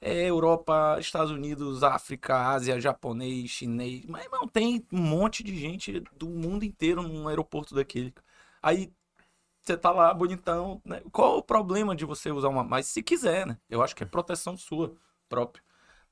É Europa, Estados Unidos, África, Ásia, japonês, chinês. Mas não tem um monte de gente do mundo inteiro num aeroporto daquele. Aí você tá lá bonitão, né? Qual o problema de você usar uma. Mas se quiser, né? Eu acho que é proteção sua própria.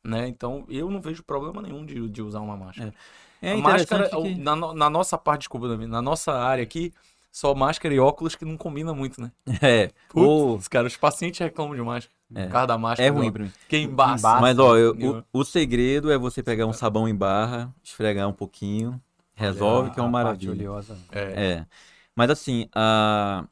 Né? Então, eu não vejo problema nenhum de, de usar uma máscara. É a máscara, interessante que... na, na nossa parte, desculpa, na nossa área aqui, só máscara e óculos que não combina muito, né? É, Putz, ou- cara, os pacientes reclamam de máscara. É. Por causa da máscara. é ruim ó. pra mim. Que embaça. Embaça. Mas, ó, eu- o, o segredo é você pegar um sabão em barra, esfregar um pouquinho, resolve, que é uma maravilha. oleosa. É. É. Mas assim, a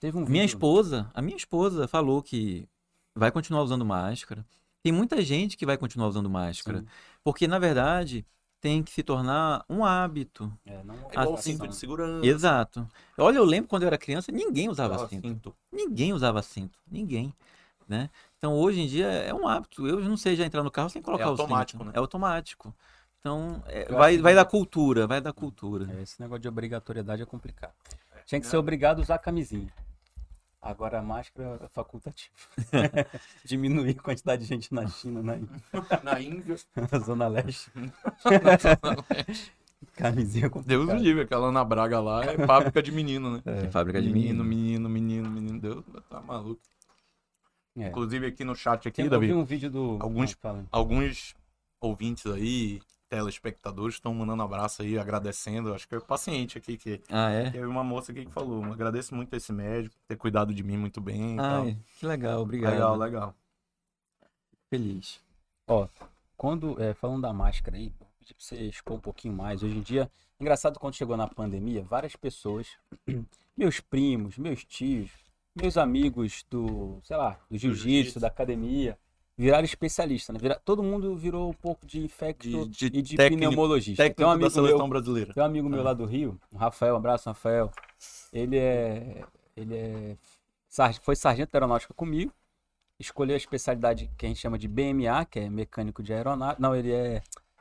Teve um minha esposa, a minha esposa falou que vai continuar usando máscara. Tem muita gente que vai continuar usando máscara. Sim. Porque, na verdade, tem que se tornar um hábito. É, não É igual o Assim, cinto de segurança. Exato. Olha, eu lembro quando eu era criança, ninguém usava cinto. cinto. Ninguém usava cinto. Ninguém. Né? Então, hoje em dia, é um hábito. Eu não sei já entrar no carro sem colocar É o automático, cinto. né? É automático. Então, é, vai, vai que- da cultura, vai da cultura. É, esse negócio de obrigatoriedade é complicado. Tinha que ser obrigado a usar camisinha. Agora a máscara é facultativa. Diminuir a quantidade de gente na China, na, Na Índia. na Zona Leste. Camisinha é Deus complicado. me livre, aquela Ana Braga lá é fábrica de menino, né? É fábrica de menino, menino. menino, menino, menino. Deus, tá maluco. É. Inclusive aqui no chat aqui, Tem, eu Davi, vi um vídeo do... Alguns- Ah, alguns ouvintes aí, telespectadores, estão mandando abraço aí, agradecendo. Acho que é o paciente aqui que Ah, é? teve uma moça aqui que falou. Agradeço muito esse médico, ter cuidado de mim muito bem. Ai, que legal, obrigado. legal, legal. Feliz. Quando, é, falando da máscara aí, vou pedir pra você expor um pouquinho mais. Hoje em dia, engraçado quando chegou na pandemia, várias pessoas, meus primos, meus tios, meus amigos do, sei lá, do jiu-jitsu, jiu-jitsu. da academia, viraram especialista, né? Vira- todo mundo virou um pouco de infecto De- de e de técnico- pneumologista. Técnico Tem um da amigo seleção meu, brasileira. tem um amigo meu lá do Rio, o Rafael, um abraço, Rafael. Ele é, ele é, foi sargento aeronáutica comigo. Escolheu a especialidade que a gente chama de BMA, que é mecânico de aeronáutica. Não, ele é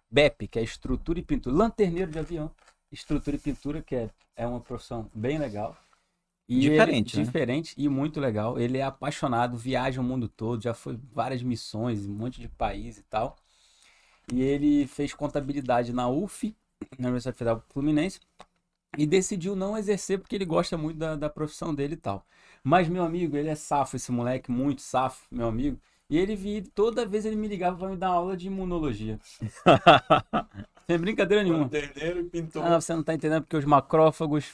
BEP, que é estrutura e pintura. Lanterneiro de avião. Estrutura e pintura, que é, é uma profissão bem legal. E ele- Diferente, né? Diferente e muito legal. Ele é apaixonado, viaja o mundo todo, já foi várias missões, um monte de país e tal. E ele fez contabilidade na UF, na Universidade Federal Fluminense, e decidiu não exercer porque ele gosta muito da, da profissão dele e tal. Mas, meu amigo, ele é safo, esse moleque, muito safo, meu amigo. E ele vi, toda vez ele me ligava para me dar aula de imunologia. Sem brincadeira nenhuma. Lanterneiro e pintor. Ah, você não tá entendendo porque os macrófagos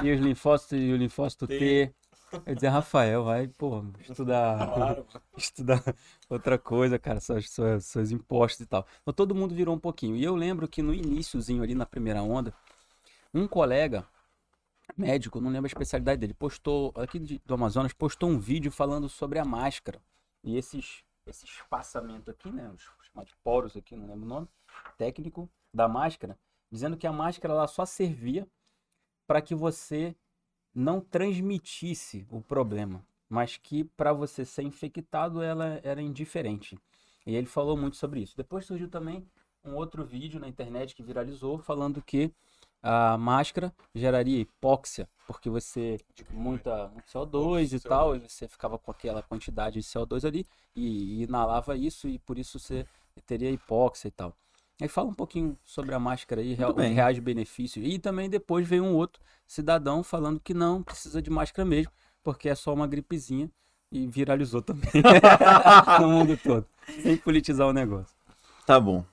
e os linfócitos e o linfócito T. T. Eu dizia, Rafael, vai, pô, estudar, Claro, estudar outra coisa, cara, suas, suas, seus impostos e tal. Então todo mundo virou um pouquinho. E eu lembro que no iníciozinho ali, na primeira onda, um colega médico, não lembro a especialidade dele, postou, aqui do Amazonas, postou um vídeo falando sobre a máscara. E esses, esse espaçamento aqui, né, os chamados poros aqui, não lembro o nome, técnico da máscara, dizendo que a máscara ela só servia para que você não transmitisse o problema, mas que para você ser infectado ela era indiferente. E ele falou muito sobre isso. Depois surgiu também um outro vídeo na internet que viralizou falando que a máscara geraria hipóxia, porque você muita muito CO2 e CO2. tal, e você ficava com aquela quantidade de CO2 ali e, e inalava isso e por isso você teria hipóxia e tal. Aí fala um pouquinho sobre a máscara aí, real, bem. reais benefícios. E também depois veio um outro cidadão falando que não precisa de máscara mesmo, porque é só uma gripezinha e viralizou também no mundo todo, sem politizar o negócio. Tá bom.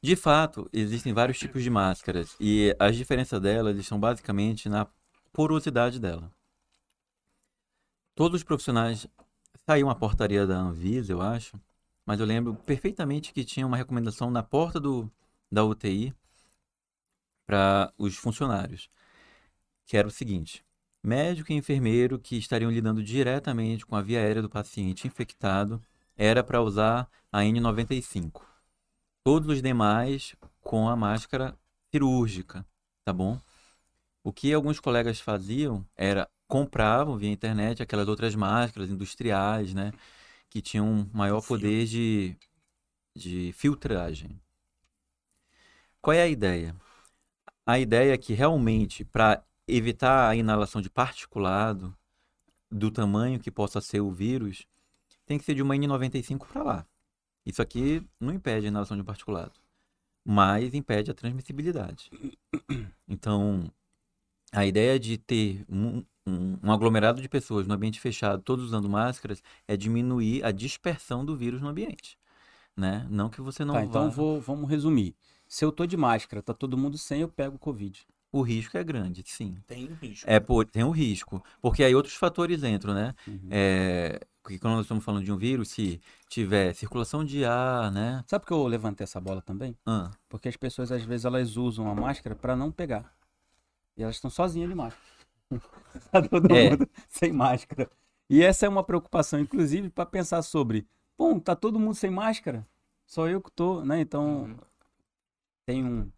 De fato, existem vários tipos de máscaras e as diferenças delas estão basicamente na porosidade dela. Todos os profissionais saiu uma portaria da Anvisa, eu acho, mas eu lembro perfeitamente que tinha uma recomendação na porta do, da UTI para os funcionários, que era o seguinte: Médico e enfermeiro que estariam lidando diretamente com a via aérea do paciente infectado era para usar a N95. Todos os demais com a máscara cirúrgica, tá bom? O que alguns colegas faziam era compravam via internet aquelas outras máscaras industriais, né? Que tinham maior poder de, de filtragem. Qual é a ideia? A ideia é que realmente, para evitar a inalação de particulado do tamanho que possa ser o vírus, tem que ser de uma N95 para lá. Isso aqui não impede a inalação de particulado, mas impede a transmissibilidade. Então, a ideia de ter um, um, um, aglomerado de pessoas no ambiente fechado, todos usando máscaras, é diminuir a dispersão do vírus no ambiente. Né? Não que você não tá, vá... então vou, vamos resumir. Se eu tô de máscara, tá todo mundo sem, eu pego Covid. O risco é grande, sim. Tem um risco. É, por, tem um risco. Porque aí outros fatores entram, né? Uhum. É, porque quando nós estamos falando de um vírus, se tiver circulação de ar, né? Sabe por que eu levantei essa bola também? Ah, Porque as pessoas, às vezes, elas usam a máscara para não pegar. E elas estão sozinhas de máscara. tá todo É. mundo sem máscara. E essa é uma preocupação, inclusive, para pensar sobre, bom, tá todo mundo sem máscara? Só eu que tô, né? Então, Uhum. tem um,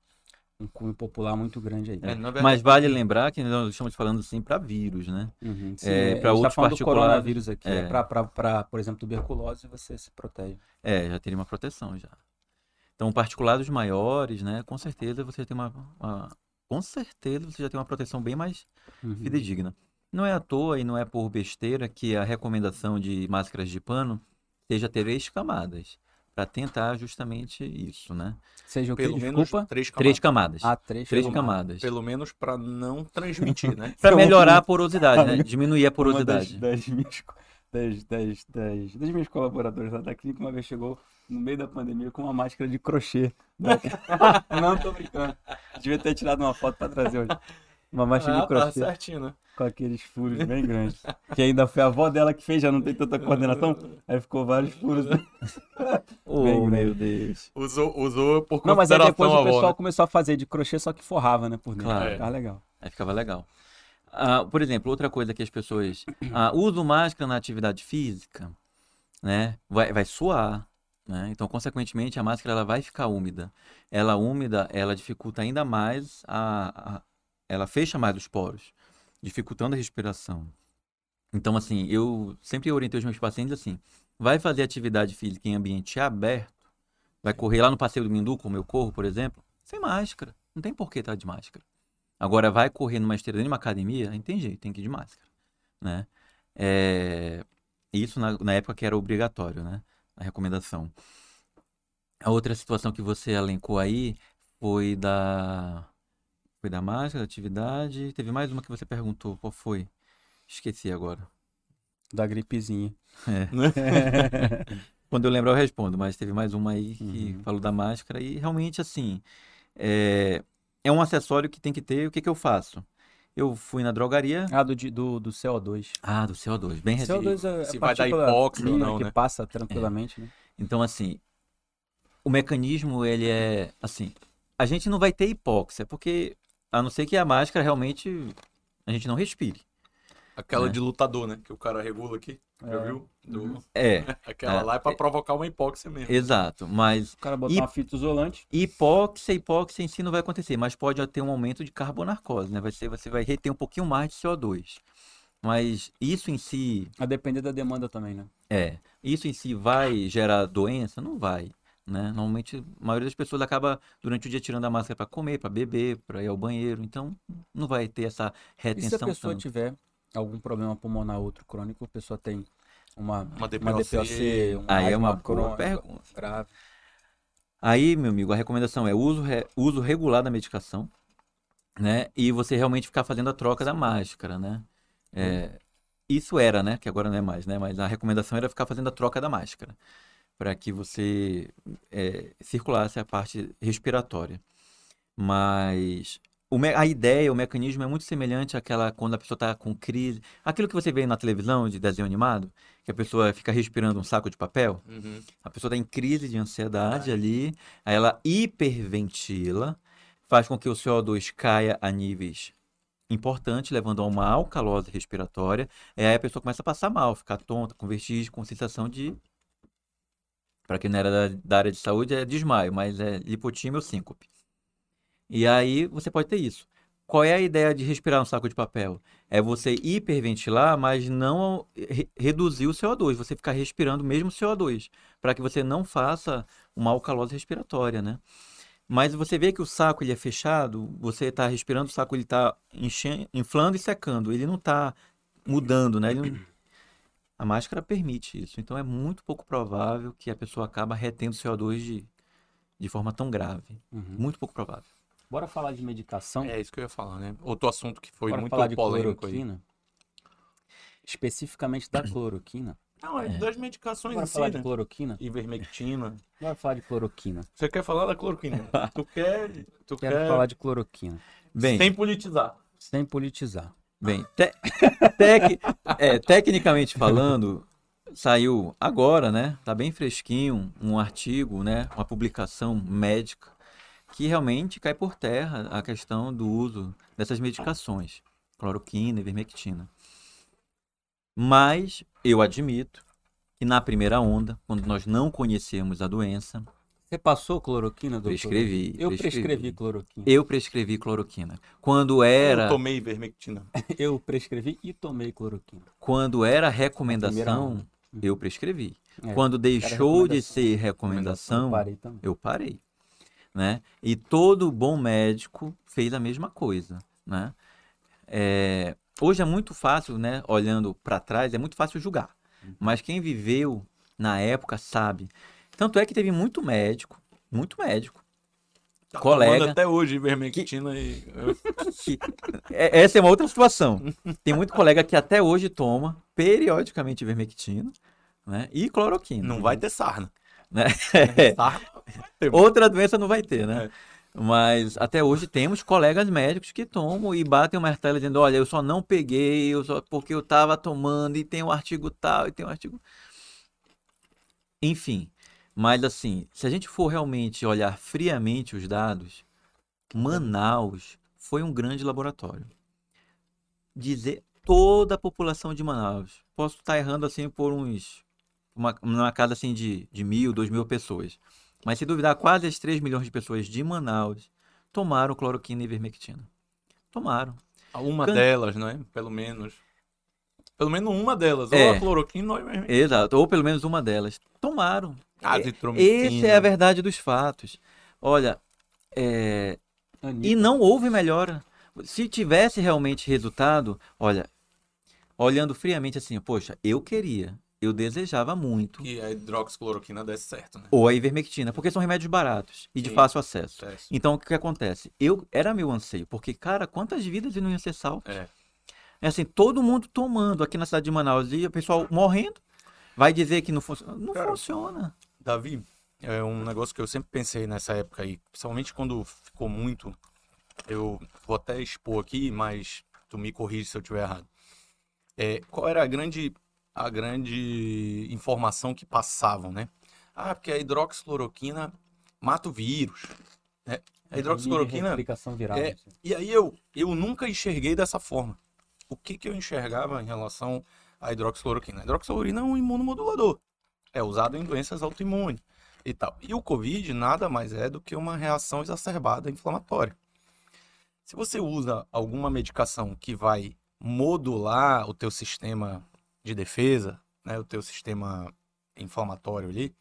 um cunho popular muito grande aí. É, mas vale lembrar que nós estamos falando assim para vírus, né? Uhum, sim, É, a pra gente outros tá falando do particulares, coronavírus aqui. é. É. Pra, pra, pra, por exemplo, tuberculose, você se protege. É, já teria uma proteção já. Então, particulados maiores, né? Com certeza você tem uma, uma- com certeza você já tem uma proteção bem mais Uhum. fidedigna. Não é à toa e não é por besteira que a recomendação de máscaras de pano seja três camadas, para tentar justamente isso, né? Seja o que? pelo menos Desculpa. três Três camadas. camadas. Ah, três. Três Pelo- camadas. Pelo menos para não transmitir, né? Para melhorar a porosidade, né? Diminuir a Uma das, porosidade. das, minhas, das, das, das, das minhas colaboradoras lá da clínica uma vez chegou no meio da pandemia com uma máscara de crochê. Não tô brincando. Devia ter tirado uma foto pra trazer hoje. Uma máscara Ah, de tá crochê certinho, né? com aqueles furos bem grandes. Que ainda foi a avó dela que fez, já não tem tanta coordenação. Aí ficou vários furos. Oh, Bem meu Deus. Usou, usou por Não, mas aí depois o avó, pessoal né? começou a fazer de crochê, só que forrava, né, por dentro. Claro. Ficava legal. Aí ficava legal. Ah, por exemplo, outra coisa que as pessoas ah, usam máscara na atividade física, né? Vai, vai suar, né? Então, consequentemente, a máscara ela vai ficar úmida. Ela úmida, ela dificulta ainda mais a, a- ela fecha mais os poros, dificultando a respiração. Então, assim, eu sempre orientei os meus pacientes assim: vai fazer atividade física em ambiente aberto, vai correr lá no passeio do Mindu, como eu corro, por exemplo, sem máscara. Não tem por que estar de máscara. Agora, vai correr numa esteira dentro de uma academia, aí tem jeito, tem que ir de máscara, né? É, Isso na, na época que era obrigatório, né? A recomendação. A outra situação que você elencou aí foi da... Foi da máscara, da atividade. Teve mais uma que você perguntou, qual foi? Esqueci agora. Da gripezinha. Quando eu lembrar eu respondo, mas teve mais uma aí que Uhum. falou da máscara e realmente assim, é, é um acessório que tem que ter. O que que eu faço? Eu fui na drogaria. ah, do, do, do CO2. Ah, do CO2, bem recebido. CO2 é, Se é vai dar hipóxia ou não, que né? passa tranquilamente, né? Então, assim, o mecanismo, ele é, assim, a gente não vai ter hipóxia, porque, a não ser que a máscara realmente, a gente não respire. Aquela né? de lutador, né? Que o cara regula aqui. Já É. viu? Do- É, Aquela É. lá é pra provocar uma hipóxia mesmo. exato, mas O cara botar E- uma fita isolante. hipóxia, hipóxia em si não vai acontecer, mas pode ter um aumento de carbonarcose, né? Vai ser, você vai reter um pouquinho mais de CO2. Mas isso em si, A depender da demanda também, né? É, isso em si vai gerar doença? Não vai, né? Normalmente, a maioria das pessoas acaba durante o dia tirando a máscara para comer, para beber, para ir ao banheiro, então não vai ter essa E se a retenção pessoa tanto. tiver algum problema pulmonar outro crônico, a pessoa tem uma, Uma uma DPOC. DPOC, um Aí é uma boa crônico pergunta. grave. Aí, meu amigo, a recomendação é uso, re- uso regular da medicação, né? E você realmente ficar fazendo a troca da máscara, né? É, isso era, né? Que agora não é mais, né? Mas a recomendação era ficar fazendo a troca da máscara, para que você é, circulasse a parte respiratória. Mas a ideia, o mecanismo é muito semelhante àquela quando a pessoa está com crise. Aquilo que você vê na televisão de desenho animado, que a pessoa fica respirando um saco de papel. Uhum. A pessoa está em crise de ansiedade ali, aí ela hiperventila, faz com que o CO2 caia a níveis importante, levando a uma alcalose respiratória. E aí a pessoa começa a passar mal, ficar tonta, com vertigem, com sensação de. Para quem não era da, da, área de saúde, é desmaio, mas é lipotímia ou síncope. E aí você pode ter isso. Qual é a ideia de respirar no saco de papel? É você hiperventilar, mas não re reduzir o CO2, você ficar respirando mesmo CO2, para que você não faça uma alcalose respiratória, né? Mas você vê que o saco ele é fechado, você está respirando, o saco ele está inflando e secando, ele não está mudando, né? Não... A máscara permite isso, então é muito pouco provável que a pessoa acaba retendo CO2 de, de forma tão grave. Uhum. Muito pouco provável. Bora falar de medicação? É isso que eu ia falar, né? Outro assunto que foi Bora muito falar de polêmico cloroquina. Aí. Especificamente da cloroquina. Não, é, é. das medicações Bora si, falar né? de cloroquina? Ivermectina. Bora falar de cloroquina. Você quer falar da cloroquina? tu quer... Tu Quero quer... falar de cloroquina. Bem, sem politizar. Sem politizar. Bem, te... Tec... é, tecnicamente falando, saiu agora, né? Tá bem fresquinho um artigo, né? Uma publicação médica que realmente cai por terra a questão do uso dessas medicações, cloroquina e ivermectina. Mas eu admito que na primeira onda, quando nós não conhecemos a doença, você passou cloroquina, doutor? Prescrevi. Eu prescrevi, prescrevi cloroquina. Eu prescrevi cloroquina. Quando era. Eu tomei ivermectina. eu prescrevi e tomei cloroquina. Quando era recomendação, eu prescrevi. É, Quando deixou de ser recomendação, eu parei, eu parei. Né? E todo bom médico fez a mesma coisa. Né? É, hoje é muito fácil, né? Olhando para trás, é muito fácil julgar. Uhum. Mas quem viveu na época sabe. Tanto é que teve muito médico, muito médico. Tá colega. até hoje, ivermectina que, e. É, essa é uma outra situação. Tem muito colega que até hoje toma periodicamente ivermectina né? e cloroquina. Não vai ter sarna. Né? Sarna Outra doença não vai ter, né? É. Mas até hoje temos colegas médicos que tomam e batem o martelo dizendo: olha, eu só não peguei eu só... porque eu estava tomando e tem um artigo tal e tem um artigo. Enfim, mas assim, se a gente for realmente olhar friamente os dados, Manaus foi um grande laboratório. Dizer toda a população de Manaus. Posso estar errando assim por uns. Uma, uma casa assim de, de mil, dois mil pessoas. Mas se duvidar, quase as 3 milhões de pessoas de Manaus tomaram cloroquina e ivermectina. Tomaram. Uma Can... delas, não é? Pelo menos. Pelo menos uma delas. É. Ou a cloroquina ou a ivermectina. Exato. Ou pelo menos uma delas. Tomaram. Azitromicina. Essa é a verdade dos fatos. Olha, é... e não houve melhora. Se tivesse realmente resultado, olha, olhando friamente assim, poxa, eu queria, eu desejava muito. Que a hidroxicloroquina desse certo, né? Ou a ivermectina, porque são remédios baratos e de Sim, fácil acesso. É então, o que, acontece? Eu Era meu anseio, porque, cara, quantas vidas não ia ser salvas? É. é assim, todo mundo tomando aqui na cidade de Manaus e o pessoal morrendo. Vai dizer que não funciona. Não cara, funciona. Davi, é um negócio que eu sempre pensei nessa época aí, principalmente quando ficou muito. Eu vou até expor aqui, mas tu me corrige se eu estiver errado. É, qual era a grande a grande informação que passavam, né? Ah, porque a hidroxicloroquina mata o vírus. Né? A hidroxicloroquina. Viral, é, assim. E aí eu, eu nunca enxerguei dessa forma. O que, que eu enxergava em relação à hidroxicloroquina? A hidroxicloroquina é um imunomodulador. É usado em doenças autoimunes e tal. E o Covid nada mais é do que uma reação exacerbada inflamatória. Se você usa alguma medicação que vai modular o teu sistema de defesa, né, o teu sistema inflamatório ali.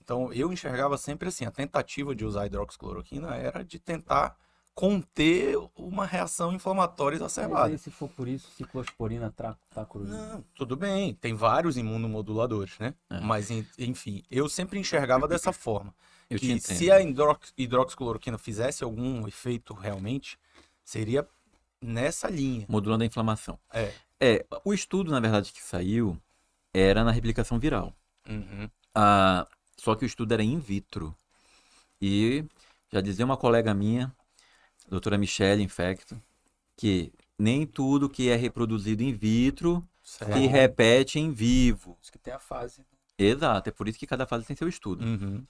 Então eu enxergava sempre assim, a tentativa de usar hidroxicloroquina era de tentar conter uma reação inflamatória exacerbada. Mas se for por isso, ciclosporina tá, tá Não, tudo bem, tem vários imunomoduladores, né? É. Mas enfim, eu sempre enxergava dessa forma. Eu que se a hidrox, hidroxicloroquina fizesse algum efeito realmente, seria nessa linha. Modulando a inflamação. É. É, o estudo, na verdade, que saiu era na replicação viral. Uhum. Ah, só que o estudo era in vitro. E já dizia uma colega minha, a doutora Michelle Infecto, que nem tudo que é reproduzido in vitro certo. se repete em vivo. Isso que tem a fase. Exato, é por isso que cada fase tem seu estudo. Uhum.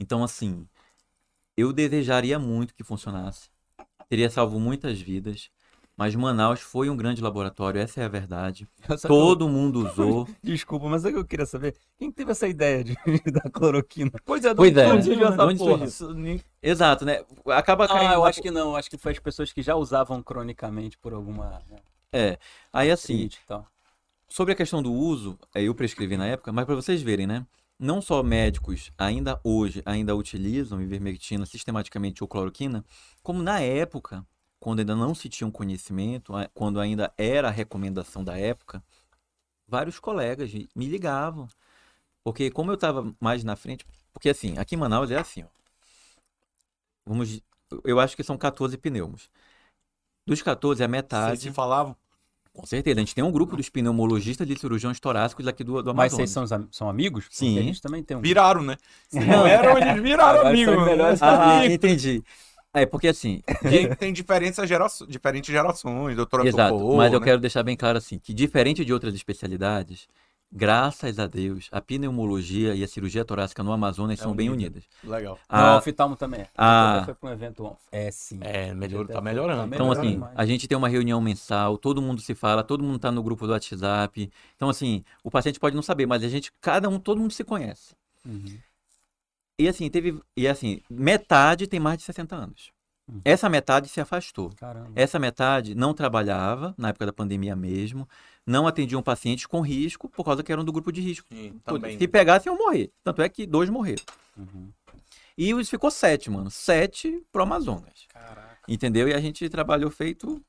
Então, assim, eu desejaria muito que funcionasse. Teria salvo muitas vidas. Mas Manaus foi um grande laboratório, essa é a verdade. Todo mundo usou. Desculpa, mas é que eu queria saber. Quem teve essa ideia de, da cloroquina? Pois é, pois é. Onde essa Onde porra? isso? Exato, né? Acaba caindo. Ah, eu acho que não. Acho que foi as pessoas que já usavam cronicamente por alguma né, É. Aí assim, sobre a questão do uso, é, eu prescrevi na época, mas para vocês verem, né? Não só médicos ainda hoje ainda utilizam ivermectina sistematicamente ou cloroquina, como na época, quando ainda não se tinha um conhecimento, quando ainda era a recomendação da época, vários colegas me ligavam. Porque como eu estava mais na frente, porque assim, aqui em Manaus é assim, ó. Vamos, eu acho que são 14 pneumos. Dos 14, a Vocês metade. se falavam? Com certeza, a gente tem um grupo dos pneumologistas e cirurgiões torácicos aqui do, do Mas Amazonas. vocês são, são amigos? Porque Sim. a gente também tem um. Viraram, né? Se não eram, eles viraram amigos. Ah, Amigos. entendi. É, porque assim, Tem, tem diferença gera... diferentes gerações, doutora exato, mas eu né? quero deixar bem claro assim, que diferente de outras especialidades, graças a Deus, a pneumologia e a cirurgia torácica no Amazonas É são bem unida. unidas. Legal. Não, A- o oftalmo também é. Ah. Até foi para um evento. É, sim. É, melhor, tá melhorando. tá Então, melhorando assim, demais. a gente tem uma reunião mensal, todo mundo se fala, todo mundo tá no grupo do WhatsApp. Então, assim, o paciente pode não saber, mas a gente, cada um, todo mundo se conhece. Uhum. E assim, teve, e assim, metade tem mais de 60 anos. Uhum. Essa metade se afastou. Caramba. Essa metade não trabalhava, na época da pandemia mesmo, não atendiam pacientes com risco, por causa que eram do grupo de risco. Sim, Pô, também. Se pegassem, iam morrer. Tanto é que dois morreram. Uhum. E os ficou sete, mano. Sete pro Amazonas. Caraca. Entendeu? E a gente trabalhou feito.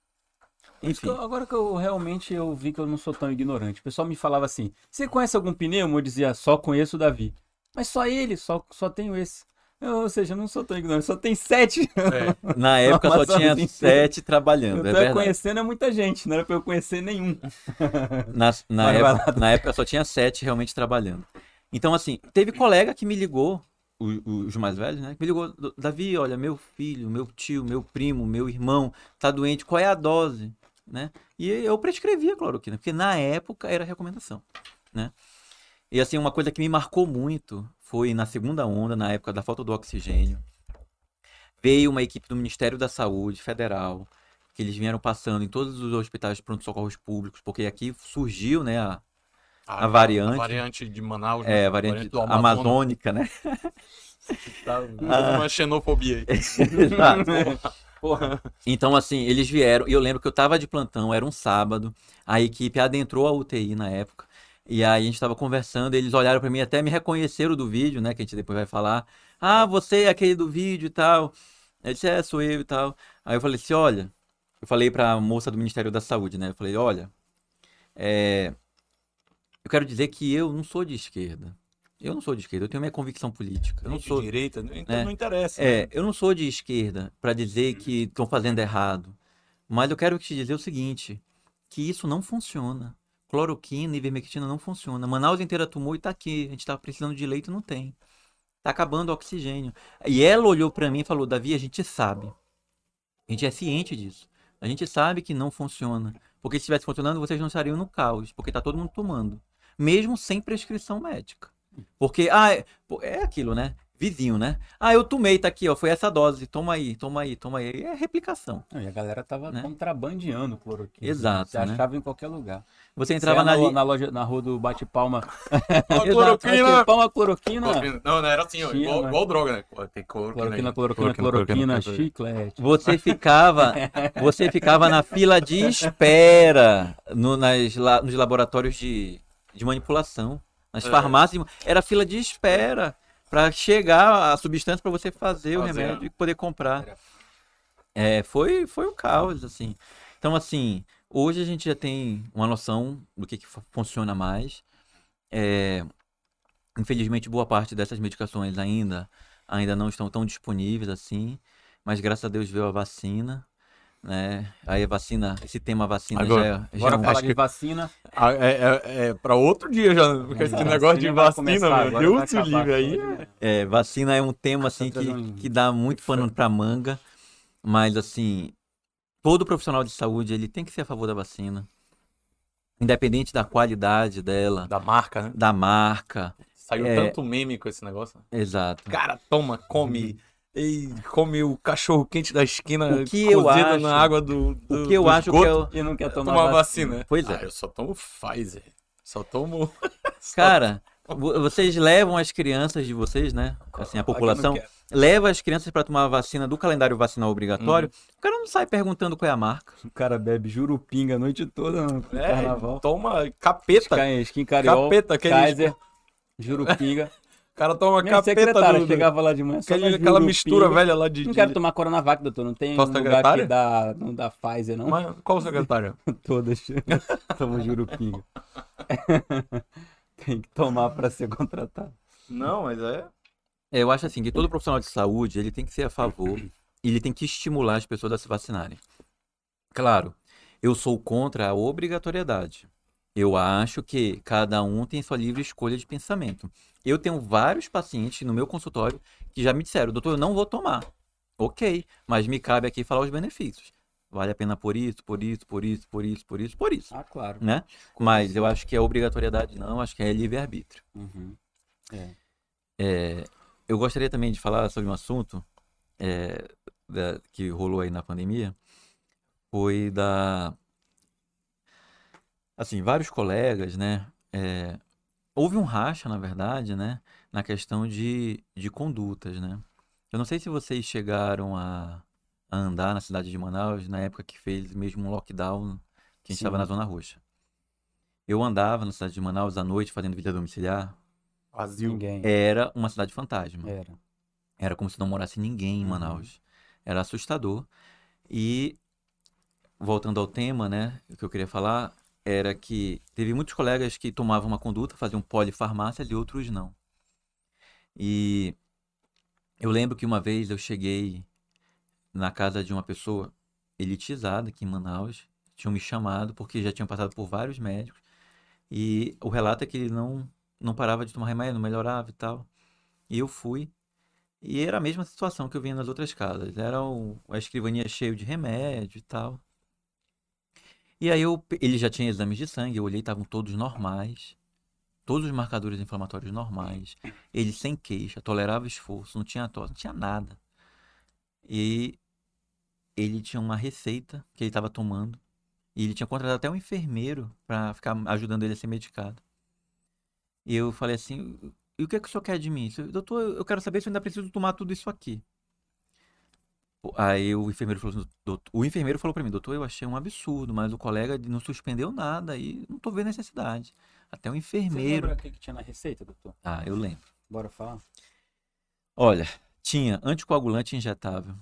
Isso que Enfim. eu- Agora que eu realmente eu vi que eu não sou tão ignorante. O pessoal me falava assim: você conhece algum pneumo? Eu dizia, só conheço o Davi. Mas só ele, só, só tenho esse. Eu, ou seja, eu não sou tão ignorante, só tem sete. É, Na época só Amazonas tinha sete Eu trabalhando. É tô verdade. conhecendo é muita gente, não era pra eu conhecer nenhum. Na, na época, na época só tinha sete realmente trabalhando. Então, assim, teve colega que me ligou, o- os mais velhos, né? Que me ligou, Davi, olha, meu filho, meu tio, meu primo, meu irmão tá doente, qual é a dose? Né? E eu prescrevia cloroquina, porque na época era recomendação, né? E assim, uma coisa que me marcou muito foi na segunda onda, na época da falta do oxigênio. Veio uma equipe do Ministério da Saúde Federal, que eles vieram passando em todos os hospitais de pronto-socorros públicos, porque aqui surgiu, né, a, A variante. A variante de Manaus. né? é, a variante do Amazonas. amazônica, né? Tá uma xenofobia aí. Exato. Porra. Então, assim, eles vieram, e eu lembro que eu tava de plantão, era um sábado, a equipe adentrou a UTI na época, e aí a gente tava conversando, eles olharam pra mim, até me reconheceram do vídeo, né, que a gente depois vai falar, ah, você é aquele do vídeo e tal, eu disse, é, sou eu e tal, aí eu falei assim, olha, eu falei pra moça do Ministério da Saúde, né, eu falei, olha, é, eu quero dizer que eu não sou de esquerda, eu não sou de esquerda, eu tenho minha convicção política, eu não de sou... direita, então É. não interessa. É, né? eu não sou de esquerda para dizer que estão fazendo errado, mas eu quero te dizer o seguinte, que isso não funciona. Cloroquina e ivermectina não funciona. Manaus inteira tomou e tá aqui. A gente tá precisando de leito não tem. Tá acabando o oxigênio. E ela olhou para mim e falou: "Davi, a gente sabe. A gente é ciente disso. A gente sabe que não funciona. Porque se estivesse funcionando, vocês não estariam no caos, porque tá todo mundo tomando, mesmo sem prescrição médica. Porque ah, é, é aquilo, né? Vizinho, né? Ah, eu tomei, tá aqui, ó, foi essa dose. Toma aí, toma aí, toma aí. É replicação. Não, e a galera tava Né? contrabandeando cloroquina. Exato, Você né? achava em qualquer lugar. Você Você entrava ia na, li- na loja, na rua do Bate-Palma. Ó, Exato, cloroquina. Bate-Palma, cloroquina. Cloroquina. Não, não era assim, ó, igual, né? igual droga, né? Tem cloroquina, Cloroquina, aí. cloroquina, cloroquina, chiclete. Você ficava, você ficava na fila de espera no- nas, nos laboratórios de, de manipulação, nas É. farmácias. Era fila de espera para chegar a substância para você fazer o Fazer. remédio e poder comprar. É, foi, foi um caos, assim. Então, assim, hoje a gente já tem uma noção do que, que fu- funciona mais. É, infelizmente, boa parte dessas medicações ainda, ainda não estão tão disponíveis assim, mas graças a Deus veio a vacina, né? Aí a vacina, esse tema vacina Agora- já, já Bora é um- falar acho de que- vacina. Ah, é, é, é pra outro dia já, porque esse Vacina negócio de vacina, começar, meu Deus do livre aí. tudo. É, vacina é um tema assim que, que dá muito pano pra manga, mas assim, todo profissional de saúde ele tem que ser a favor da vacina, independente da qualidade dela, Da marca, né? da marca, Saiu É. tanto meme com esse negócio. exato. Cara, toma, come. E come o cachorro quente da esquina O que eu cozido acho- na água do, do O que eu do acho que esgoto, é o... Não quer tomar, tomar vacina. vacina. Pois é. Ah, eu só tomo Pfizer. Só tomo. Cara, vo- vocês levam as crianças de vocês, né? Assim, a população leva as crianças pra tomar a vacina do calendário vacinal obrigatório. Uhum. O cara não sai perguntando qual é a marca. O cara bebe jurupinga a noite toda no no É, carnaval. toma capeta. Skin, skin Cariol, Capeta, aquele- Kaiser, jurupinga. O cara toma Minha capeta do, chegava lá de manhã só aquela jurupinga. mistura velha lá de. Não de- quero tomar Coronavac, doutor. Não tem um lugar que dá, não dá Pfizer, não. Mas qual secretário? Todas tomam jurupinga. tem que tomar pra ser contratado. Não, mas é. É, eu acho assim que todo profissional de saúde ele tem que ser a favor e ele tem que estimular as pessoas a se vacinarem. Claro, eu sou contra a obrigatoriedade. Eu acho que cada um tem sua livre escolha de pensamento. Eu tenho vários pacientes no meu consultório que já me disseram, doutor, eu não vou tomar. Ok, mas me cabe aqui falar os benefícios. Vale a pena por isso, por isso, por isso, por isso, por isso, por isso, Ah, claro. né? Mas eu acho que é obrigatoriedade não, acho que é livre-arbítrio. Uhum. É. É, eu gostaria também de falar sobre um assunto é, da- que rolou aí na pandemia. Foi da. Assim, vários colegas, né? Houve um racha, na verdade, né? Na questão de, de condutas, né? Eu não sei se vocês chegaram a, a andar na cidade de Manaus na época que fez mesmo um lockdown, que a gente estava na Zona Roxa. Eu andava na cidade de Manaus à noite fazendo vida domiciliar. Vazio. Ninguém. Era uma cidade fantasma. Era. Era como se não morasse ninguém em Uhum. Manaus. Era assustador. E, voltando ao tema, né, o que eu queria falar era que teve muitos colegas que tomavam uma conduta, faziam polifarmácias e outros não. E eu lembro que uma vez eu cheguei na casa de uma pessoa elitizada aqui em Manaus, tinham me chamado porque já tinham passado por vários médicos e o relato é que ele não não parava de tomar remédio, não melhorava e tal. E eu fui e era a mesma situação que eu via nas outras casas. Era o, a escrivania cheio de remédio e tal. E aí eu, ele já tinha exames de sangue, eu olhei, estavam todos normais. Todos os marcadores inflamatórios normais. Ele sem queixa, tolerava esforço, não tinha tosse, não tinha nada. E ele tinha uma receita que ele estava tomando. E ele tinha contratado até um enfermeiro para ficar ajudando ele a ser medicado. E eu falei assim, e o que é que o senhor quer de mim? Doutor, eu quero saber se eu ainda preciso tomar tudo isso aqui. Aí o enfermeiro falou assim, doutor, o enfermeiro falou pra mim, doutor, eu achei um absurdo, mas o colega não suspendeu nada e não tô vendo necessidade. Até o Você enfermeiro. lembra o que, que tinha na receita, doutor? Ah, eu lembro. Bora falar? Olha, tinha anticoagulante injetável,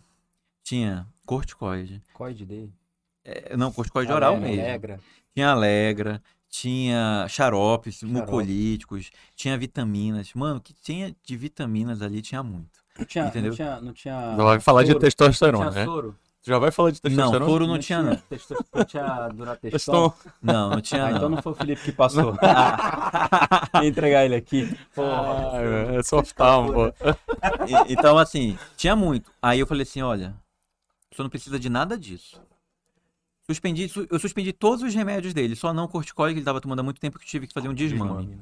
tinha corticoide, Coide dele. é, não, corticoide oral Alegra, mesmo. Alegra. Tinha Alegra, tinha xaropes, mucolíticos, tinha vitaminas. Mano, o que tinha de vitaminas ali tinha muito. Não tinha, Entendeu? não tinha, não tinha. Vai falar de soro? testosterona, Não tinha né? soro? Tu já vai falar de Não, testosterona? soro não tinha, não. Não tinha durateston. Teston. Não, não tinha, Ah, então não. não foi o Felipe que passou. Vou entregar ele aqui. Ah, é soft down, pô. E- Então, assim, tinha muito. Aí eu falei assim, olha, o senhor não precisa de nada disso. Suspendi, su- eu suspendi todos os remédios dele, só não o corticóide, que ele estava tomando há muito tempo que eu tive que fazer um desmame.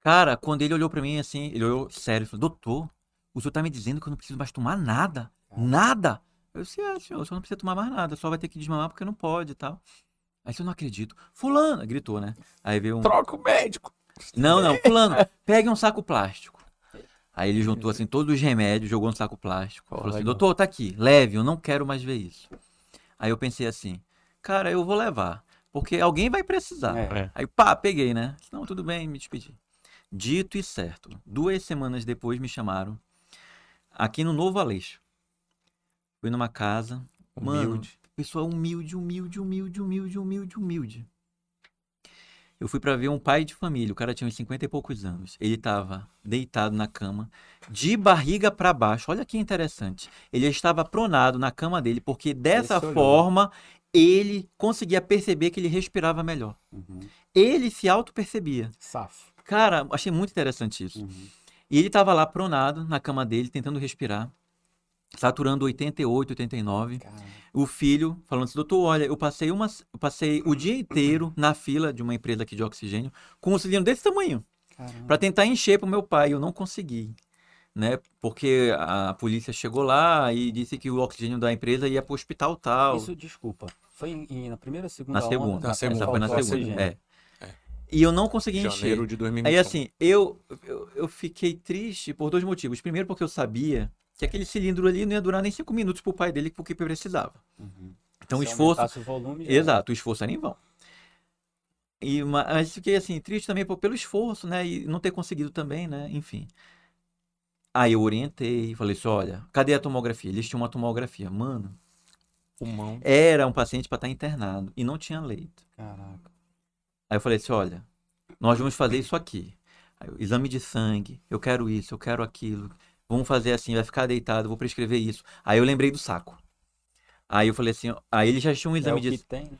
Cara, quando ele olhou pra mim assim, ele olhou sério e falou, doutor, o senhor tá me dizendo que eu não preciso mais tomar nada? Nada? Eu disse, é, senhor, o senhor não precisa tomar mais nada, só vai ter que desmamar porque não pode e tal. Aí eu não acredito. Fulano, gritou, né? Aí veio um. Troca o médico. Não, não, fulano, pegue um saco plástico. Aí ele juntou assim todos os remédios, jogou no saco plástico. Pô, Falou assim, doutor, tá aqui, leve, eu não quero mais ver isso. Aí eu pensei assim, cara, eu vou levar, porque alguém vai precisar. É. É. Aí pá, peguei, né? Não, tudo bem, me despedi. Dito e certo, duas semanas depois me chamaram aqui no Novo Aleixo. Fui numa casa, Mano, Humilde. pessoa humilde, humilde, humilde, humilde, humilde, humilde. Eu fui pra ver um pai de família, o cara tinha uns 50 e poucos anos. Ele tava deitado na cama, de barriga pra baixo. Olha que interessante. Ele estava pronado na cama dele, porque dessa Esse olhou. forma ele conseguia perceber que ele respirava melhor. Uhum. Ele se auto-percebia. Safo. Cara, achei muito interessante isso. Uhum. E ele tava lá pronado na cama dele, tentando respirar, saturando 88, 89 Cara, o filho falando assim, doutor, olha, eu passei uma, eu passei o dia inteiro na fila de uma empresa aqui de oxigênio com um cilindro desse tamanho caramba. para tentar encher pro meu pai, eu não consegui. né? Porque a polícia chegou lá e disse que o oxigênio da empresa ia para o hospital tal. Isso, desculpa. Foi em- em- na primeira, segunda Na onda? segunda. Na segunda, Essa foi na segunda. É. E eu não consegui encher. Janeiro de 2021. Aí assim, eu, eu, eu fiquei triste por dois motivos. Primeiro, porque eu sabia que aquele cilindro ali não ia durar nem cinco minutos pro pai dele, porque precisava. Uhum. Então o Se esforço. aumentasse o volume, Exato, o esforço era em vão. E, ma- mas fiquei assim, triste também pô, pelo esforço, né? E não ter conseguido também, né? Enfim. Aí eu orientei, falei assim: olha, cadê a tomografia? Eles tinham uma tomografia. Mano, Pulmão. era um paciente para estar internado e não tinha leito. Caraca. Aí eu falei assim: olha, nós vamos fazer isso aqui. Aí exame de sangue, eu quero isso, eu quero aquilo. Vamos fazer assim, vai ficar deitado, vou prescrever isso. Aí eu lembrei do saco. Aí eu falei assim: ó, aí eles já tinham um É exame o de tem?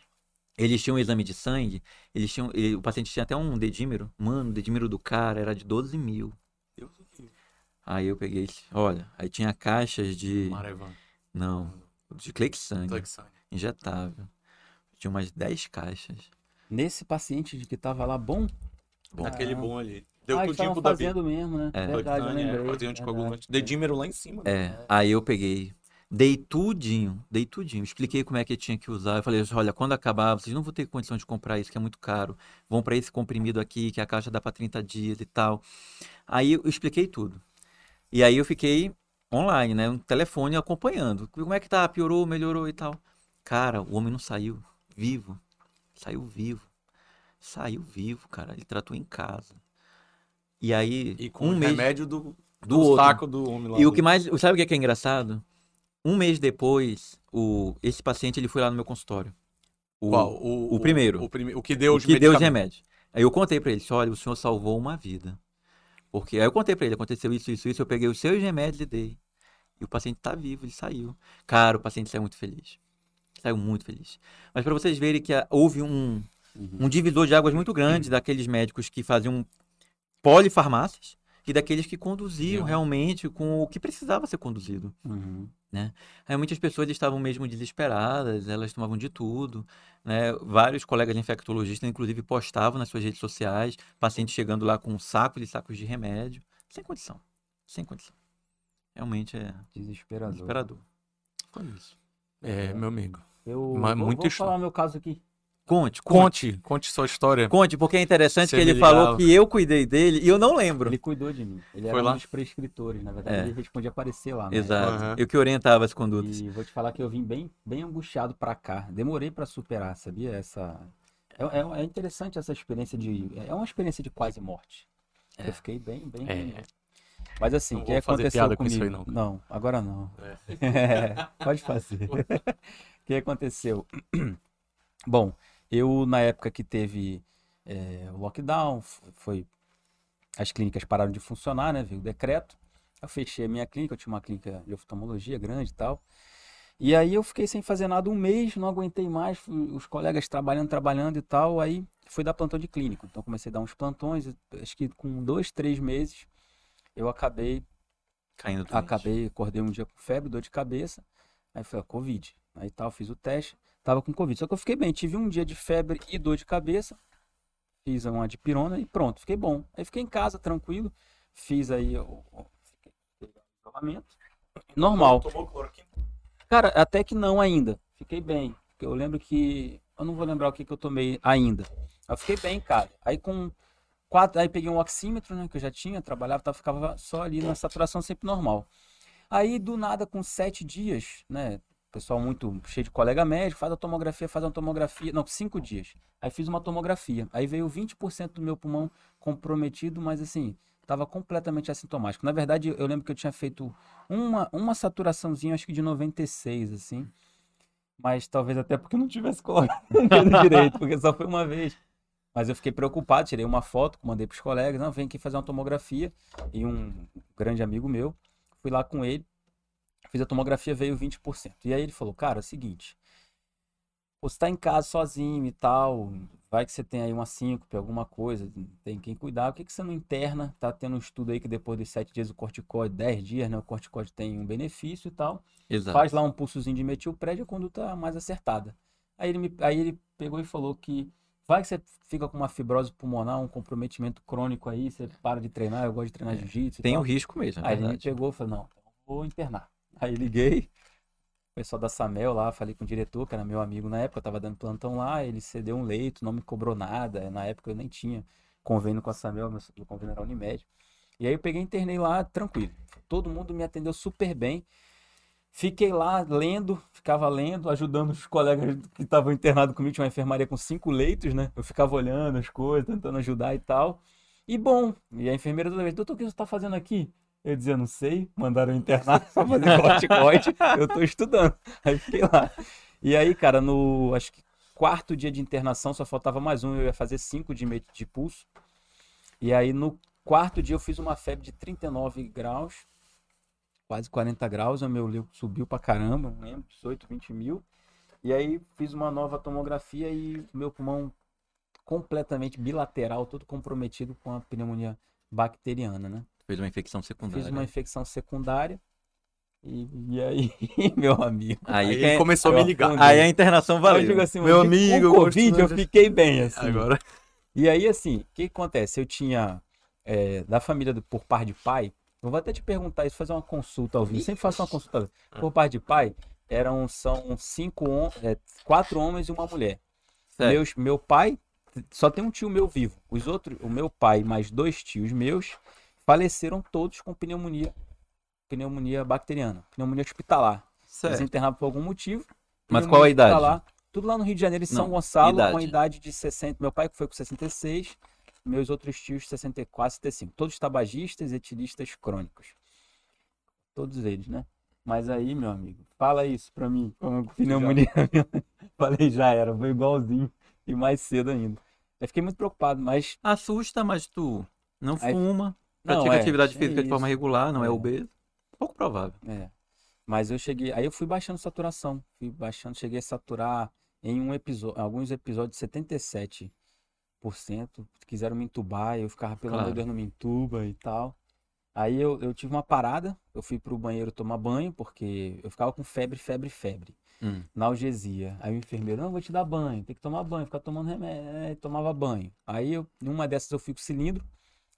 Eles tinham um exame de sangue, eles tinham, ele- o paciente tinha até um dedímero. Mano, o dedímero do cara era de 12 mil. Aí eu peguei, olha, aí tinha caixas de. Marevan. Não, de Clexane, Flexane. injetável. Tinha umas 10 caixas. Nesse paciente de que tava lá bom, Bom, Aquele Caramba. bom ali. Deu ah, tudinho estavam pro Davi. fazendo mesmo, né? É. Verdade, eu é, lembrei. fazia anticoagulante. verdade. Dedímero lá em cima. né? É, aí eu peguei, dei tudinho, dei tudinho, expliquei como é que tinha que usar. Eu falei, olha, quando acabar, vocês não vão ter condição de comprar isso, que é muito caro. Vão para esse comprimido aqui, que a caixa dá para 30 dias e tal. Aí eu expliquei tudo. E aí eu fiquei online, né, no telefone acompanhando. Como é que tá? Piorou, melhorou e tal. Cara, o homem não saiu vivo. Saiu vivo. Saiu vivo, cara. Ele tratou em casa. E aí, E com um o mês remédio do, do do saco do homem lá. E o do- que mais, sabe o que é, que é engraçado? Um mês depois, o, esse paciente ele foi lá no meu consultório. O, Qual? O, o primeiro. O, prime- o que deu o os que deu os remédios. Aí eu contei pra ele, olha, o senhor salvou uma vida. Porque aí eu contei pra ele, aconteceu isso, isso, isso, eu peguei os seus remédios e dei. E o paciente tá vivo, ele saiu. Cara, o paciente saiu muito feliz. Saiu muito feliz. Mas pra vocês verem que ah, houve um, Uhum. um divisor de águas muito grande daqueles médicos que faziam polifarmácias e daqueles que conduziam realmente com o que precisava ser conduzido. Uhum. Realmente as pessoas estavam mesmo desesperadas, elas tomavam de tudo, né? Vários colegas infectologistas, inclusive, postavam nas suas redes sociais, pacientes chegando lá com um saco de sacos de remédio, sem condição, sem condição. Realmente é Desesperador. desesperador. Foi isso. É, meu amigo. Eu Mas vou, muito vou falar meu caso aqui. Conte, conte. Conte, conte sua história. Conte, porque é interessante Você que ele falou ligava. que eu cuidei dele e eu não lembro. Ele cuidou de mim. Ele Foi era lá? um dos prescritores, na verdade. É. Ele respondia aparecer lá. né? Exato. Aham. Eu que orientava as condutas. E vou te falar que eu vim bem, bem angustiado pra cá. Demorei pra superar, sabia? Essa é, é, é interessante essa experiência de é uma experiência de quase morte. Eu fiquei bem, bem. É. Mas assim, Não o que aconteceu piada com comigo? isso aí, não. Não, agora não. É. Pode fazer. O que aconteceu? Bom, eu na época que teve é, o lockdown, foi as clínicas pararam de funcionar, né? Veio o decreto. Eu fechei a minha clínica, eu tinha uma clínica de oftalmologia grande e tal. E aí eu fiquei sem fazer nada um mês, não aguentei mais, os colegas trabalhando, trabalhando e tal, aí fui dar plantão de clínico. Então comecei a dar uns plantões, acho que com dois, três meses eu acabei Caindo doente. Acabei, acordei um dia com febre, dor de cabeça. Aí foi a Covid. Aí tal, fiz o teste, tava com Covid. Só que eu fiquei bem, tive um dia de febre e dor de cabeça. Fiz uma dipirona e pronto, fiquei bom. Aí fiquei em casa, tranquilo. Fiz aí o isolamento. Normal. Cara, até que não ainda. Fiquei bem. Eu lembro que. Eu não vou lembrar o que, que eu tomei ainda. Eu fiquei bem, cara. Aí com quatro. Aí peguei um oxímetro, né? Que eu já tinha, trabalhava, tava, ficava só ali na saturação sempre normal. Aí, do nada, com sete dias, né? Pessoal muito cheio de colega médico, faz a tomografia, faz uma tomografia. Não, cinco dias. Aí fiz uma tomografia. Aí veio 20% do meu pulmão comprometido, mas assim, tava completamente assintomático. Na verdade, eu lembro que eu tinha feito uma, uma saturaçãozinha, acho que de 96, assim. Mas talvez até porque não tivesse colocado direito, porque só foi uma vez. Mas eu fiquei preocupado, tirei uma foto, mandei pros colegas, não, vem aqui fazer uma tomografia. E um grande amigo meu, fui lá com ele, fiz a tomografia, veio 20%. E aí ele falou, cara, é o seguinte, você tá em casa sozinho e tal, vai que você tem aí uma síncope, alguma coisa, tem quem cuidar, por que que você não interna? Tá tendo um estudo aí que depois dos 7 dias o corticóide, 10 dias, né, o corticóide tem um benefício e tal. Exato. Faz lá um pulsozinho de metilprédio, a conduta mais acertada. Aí ele, me, aí ele pegou e falou que Vai que você fica com uma fibrose pulmonar, um comprometimento crônico aí, você para de treinar, eu gosto de treinar jiu-jitsu. e Tem o risco mesmo, é Aí ele me verdade. pegou e falou, não, vou internar. Aí liguei, o pessoal da Samel lá, falei com o diretor, que era meu amigo na época, eu tava dando plantão lá, ele cedeu um leito, não me cobrou nada. Na época eu nem tinha convênio com a Samel, meu convênio era Unimed. E aí eu peguei internei lá tranquilo. Todo mundo me atendeu super bem. Fiquei lá lendo, ficava lendo, ajudando os colegas que estavam internados comigo. Tinha uma enfermaria com cinco leitos, né? Eu ficava olhando as coisas, tentando ajudar e tal. E bom, e a enfermeira toda vez, doutor, o que você está fazendo aqui? Eu dizia, não sei, mandaram internar pra fazer corticoide, eu tô estudando. Aí fiquei lá. E aí, cara, no acho que quarto dia de internação, só faltava mais um, eu ia fazer cinco de, de pulso. E aí no quarto dia eu fiz uma febre de 39 graus, quase 40 graus, o meu líquido subiu pra caramba, lembro, 18, 20 mil. E aí fiz uma nova tomografia e meu pulmão completamente bilateral, todo comprometido com a pneumonia bacteriana, né? Fez uma infecção secundária. Fiz uma infecção secundária. E, e aí, meu amigo. Aí, Aí que é- começou a me ligar. aí a internação Eu valeu. digo assim, Meu amigo, eu com Covid eu de- fiquei bem, assim. Agora. E aí, assim, o que acontece? Eu tinha, é, da família do, por par de pai, eu vou até te perguntar isso, fazer uma consulta ao vivo. Eu sempre faço uma consulta ao vivo. Por par de pai, eram, são cinco, hom- é, quatro homens e uma mulher. Meus, meu pai, só tem um tio meu vivo. Os outros, o meu pai mais dois tios meus, faleceram todos com pneumonia, pneumonia bacteriana, pneumonia hospitalar. Eles Certo. internaram por algum motivo. Mas qual a idade? Tudo lá no Rio de Janeiro, em São Não, Gonçalo, com a idade. idade de 60. Meu pai que foi com 66, meus outros tios 64, 65. Todos tabagistas, etilistas crônicos. Todos eles, né? Mas aí, meu amigo, fala isso pra mim. Pneumonia. Falei, já era, foi igualzinho. E mais cedo ainda. Eu fiquei muito preocupado, mas. Assusta, mas tu não Aí- fuma, pratica é, atividade é física de forma regular, não é, É. obeso. Pouco provável. É. Mas eu cheguei. Aí eu fui baixando saturação. Fui baixando, cheguei a saturar em um episódio, alguns episódios 77%. Quiseram me entubar, eu ficava, pelo amor de Claro. Deus, não me entuba e tal. Aí eu, eu tive uma parada, eu fui pro banheiro tomar banho, porque eu ficava com febre, febre, febre. Hum. Analgesia. Aí o enfermeiro, não, vou te dar banho, tem que tomar banho, ficar tomando remédio. É, tomava banho. Aí eu, numa dessas eu fui com cilindro,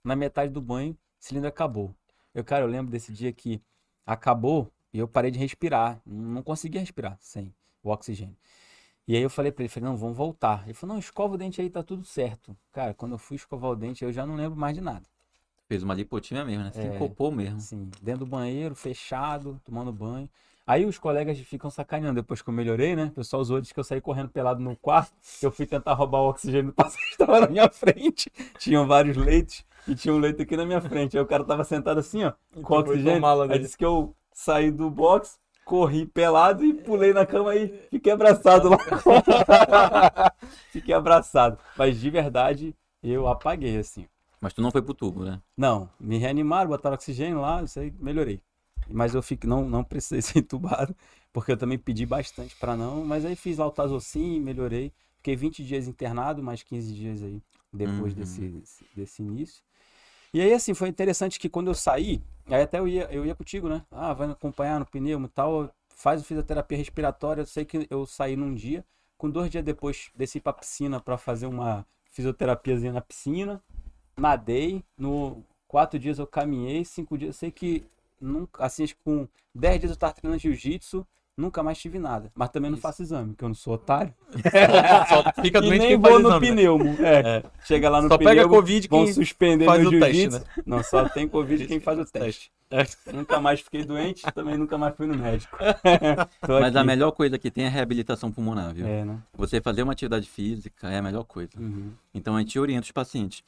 na metade do banho, o cilindro acabou. Eu, cara, eu lembro desse dia que acabou e eu parei de respirar. Não conseguia respirar sem o oxigênio. E aí eu falei pra ele, falei, não, vamos voltar. Ele falou, não, escova o dente aí, tá tudo certo. Cara, quando eu fui escovar o dente, eu já não lembro mais de nada. Fez uma lipotímia mesmo, né? É. Sincopou mesmo. Assim, dentro do banheiro, fechado, tomando banho. Aí os colegas ficam sacaneando depois que eu melhorei, né? O pessoal usou diz que eu saí correndo pelado no quarto, eu fui tentar roubar o oxigênio do paciente que estava na minha frente. Tinham vários leitos e tinha um leito aqui na minha frente. Aí o cara tava sentado assim, ó, com foi oxigênio. Aí disse que eu saí do box, corri pelado e pulei na cama e fiquei abraçado lá. fiquei abraçado. Mas de verdade, eu apaguei assim. Mas tu não foi pro tubo, né? Não, me reanimaram, botaram oxigênio lá, isso aí melhorei. Mas eu fico, não, não precisei ser entubado, porque eu também pedi bastante pra não, mas aí fiz lá o Tazocin, melhorei. Fiquei 20 dias internado, mais 15 dias aí depois Uhum. desse, desse início. E aí, assim, foi interessante que quando eu saí, aí até eu ia, eu ia contigo, né? Ah, vai acompanhar no pneumo e tal, faz fisioterapia respiratória. Eu sei que eu saí num dia, com dois dias depois desci pra piscina pra fazer uma fisioterapiazinha na piscina nadei, no quatro dias eu caminhei, cinco dias, eu sei que nunca, assim, com dez dias eu tava treinando jiu-jitsu, nunca mais tive nada. Mas também não faço exame, porque eu não sou otário. Só fica e doente nem vou no exame, né? pneumo. É. Chega lá no Só pega pneumo, Covid vão quem suspender faz meu o teste, né? Não, só tem Covid quem faz o teste. Nunca mais fiquei doente, também nunca mais fui no médico. Mas a melhor coisa que tem é a reabilitação pulmonar, viu? É, né? Você fazer uma atividade física é a melhor coisa. Uhum, Então a gente orienta os pacientes.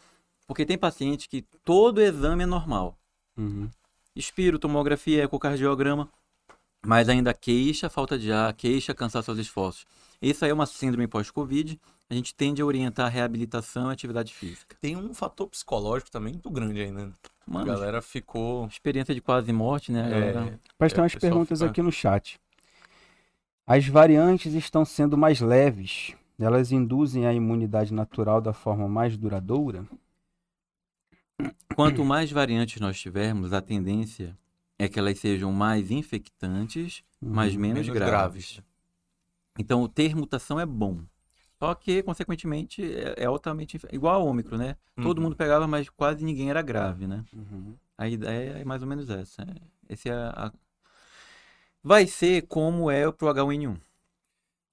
Porque tem paciente que todo exame é normal. uhum. Espiro, tomografia, ecocardiograma, mas ainda queixa falta de ar, queixa cansaço aos esforços. Isso aí é uma síndrome pós-Covid. A gente tende a orientar a reabilitação e atividade física. Tem um fator psicológico também muito grande aí, né? A Mano, galera ficou. experiência de quase morte, né? É, galera? Mas É, tem o umas perguntas fica- aqui no chat. As variantes estão sendo mais leves. Elas induzem a imunidade natural da forma mais duradoura? Quanto mais variantes nós tivermos, a tendência é que elas sejam mais infectantes, mas Uhum. menos, Menos graves. graves. Então, ter mutação é bom. Só que, consequentemente, é, é altamente. inf- Igual ao Ômicron, né? Todo Uhum. mundo pegava, mas quase ninguém era grave, né? Uhum. A ideia é mais ou menos essa. é- Esse é a... Vai ser como é pro H1N1.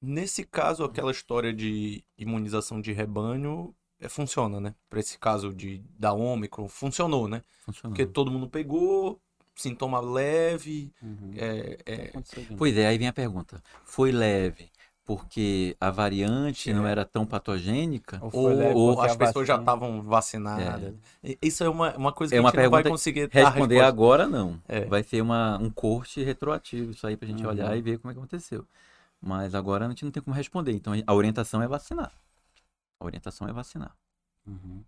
Nesse caso, aquela história de imunização de rebanho é, funciona, né? Para esse caso de da Ômicron, funcionou, né? Funcionou. Porque todo mundo pegou, sintoma leve, Uhum. é, é, de novo. Pois é, aí vem a pergunta. Foi leve porque a variante não É. era tão patogênica? Ou leve ou as a pessoas já vacina- estavam vacinadas. E- Isso é uma, uma coisa que É a uma gente não vai conseguir Responder resposta. agora, não. É. Vai ser uma, um corte retroativo isso aí pra gente Uhum. olhar e ver como é que aconteceu. Mas agora a gente não tem como responder. Então a orientação é vacinar. A orientação é vacinar. Uhum.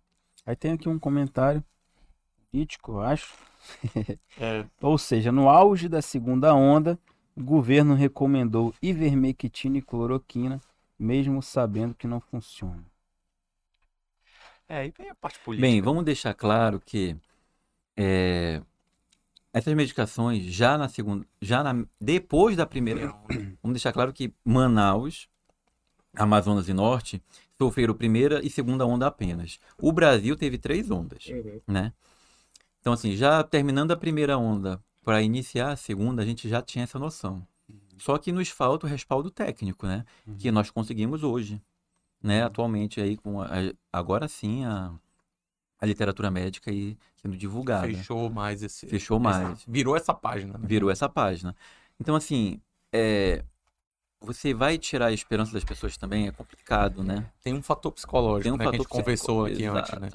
Aí tem aqui um comentário crítico, eu acho. É, Ou seja, no auge da segunda onda, o governo recomendou ivermectina e cloroquina, mesmo sabendo que não funciona. é, aí vem a parte política. Bem, vamos deixar claro que é, essas medicações já na segunda, já na, depois da primeira, vamos deixar claro que Manaus, Amazonas e Norte sofreram primeira e segunda onda apenas. O Brasil teve três ondas, né? Então assim, já terminando a primeira onda para iniciar a segunda, a gente já tinha essa noção. Só que nos falta o respaldo técnico, né? Que nós conseguimos hoje, né? Atualmente aí com a- agora sim a, a literatura médica aí sendo divulgada. Fechou mais esse. Fechou esse- mais. virou essa página. né? Virou essa página. Então assim, é, você vai tirar a esperança das pessoas também é complicado, né? Tem um fator psicológico, Tem um né? que a gente fator conversou aqui antes, né?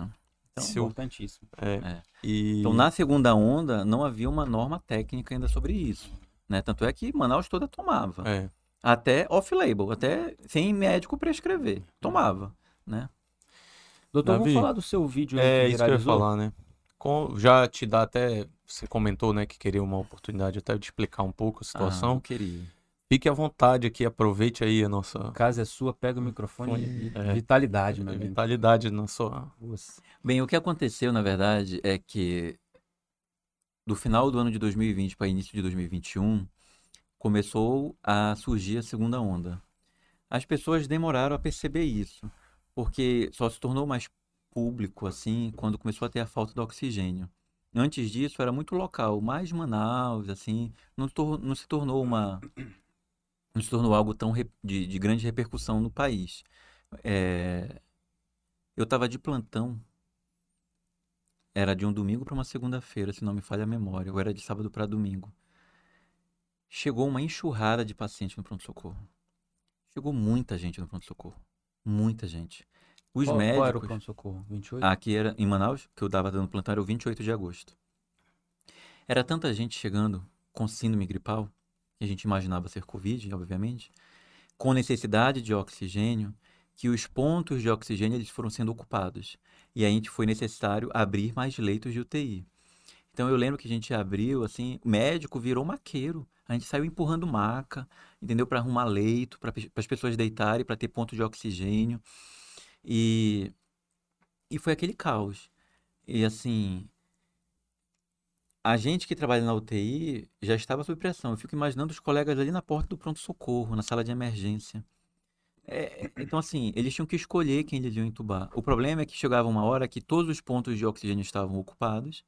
Então, Se importantíssimo. É. É. E... Então, na segunda onda, não havia uma norma técnica ainda sobre isso. Né? Tanto é que Manaus toda tomava. É. Até off-label, até sem médico prescrever. Tomava. Né? Doutor, Davi, vamos falar do seu vídeo É que isso que eu ia falar, né? Com- já te dá até. Você comentou, né, que queria uma oportunidade até de explicar um pouco a Ah, situação. eu queria. Fique à vontade aqui, aproveite aí a nossa A casa é sua, pega o microfone e É. vitalidade, meu amigo. vitalidade na sua. Nossa. Bem, o que aconteceu, na verdade, é que do final do ano de 2020 para início de 2021, começou a surgir a segunda onda. As pessoas demoraram a perceber isso, porque só se tornou mais público assim quando começou a ter a falta do oxigênio. Antes disso era muito local, mais Manaus, assim, não, tor- não se tornou uma não se tornou algo tão de, de grande repercussão no país. É, eu estava de plantão era de um domingo para uma segunda-feira, se não me falha a memória, ou era de sábado para domingo. Chegou uma enxurrada de pacientes no pronto-socorro. Chegou muita gente no pronto-socorro. Muita gente. Os Qual, qual era o médicos. pronto-socorro? 28? Aqui era em Manaus, que eu dava dando plantão, era o 28 de agosto. Era tanta gente chegando com síndrome gripal, que a gente imaginava ser Covid, obviamente, com necessidade de oxigênio, que os pontos de oxigênio eles foram sendo ocupados. E aí foi necessário abrir mais leitos de UTI. Então eu lembro que a gente abriu, assim, o médico virou maqueiro. A gente saiu empurrando maca, entendeu? Para arrumar leito, para as pessoas deitarem, para ter ponto de oxigênio. E, e foi aquele caos. E assim, a gente que trabalha na UTI já estava sob pressão. Eu fico imaginando os colegas ali na porta do pronto-socorro, na sala de emergência. É, então, assim, eles tinham que escolher quem eles iam entubar. O problema é que chegava uma hora que todos os pontos de oxigênio estavam ocupados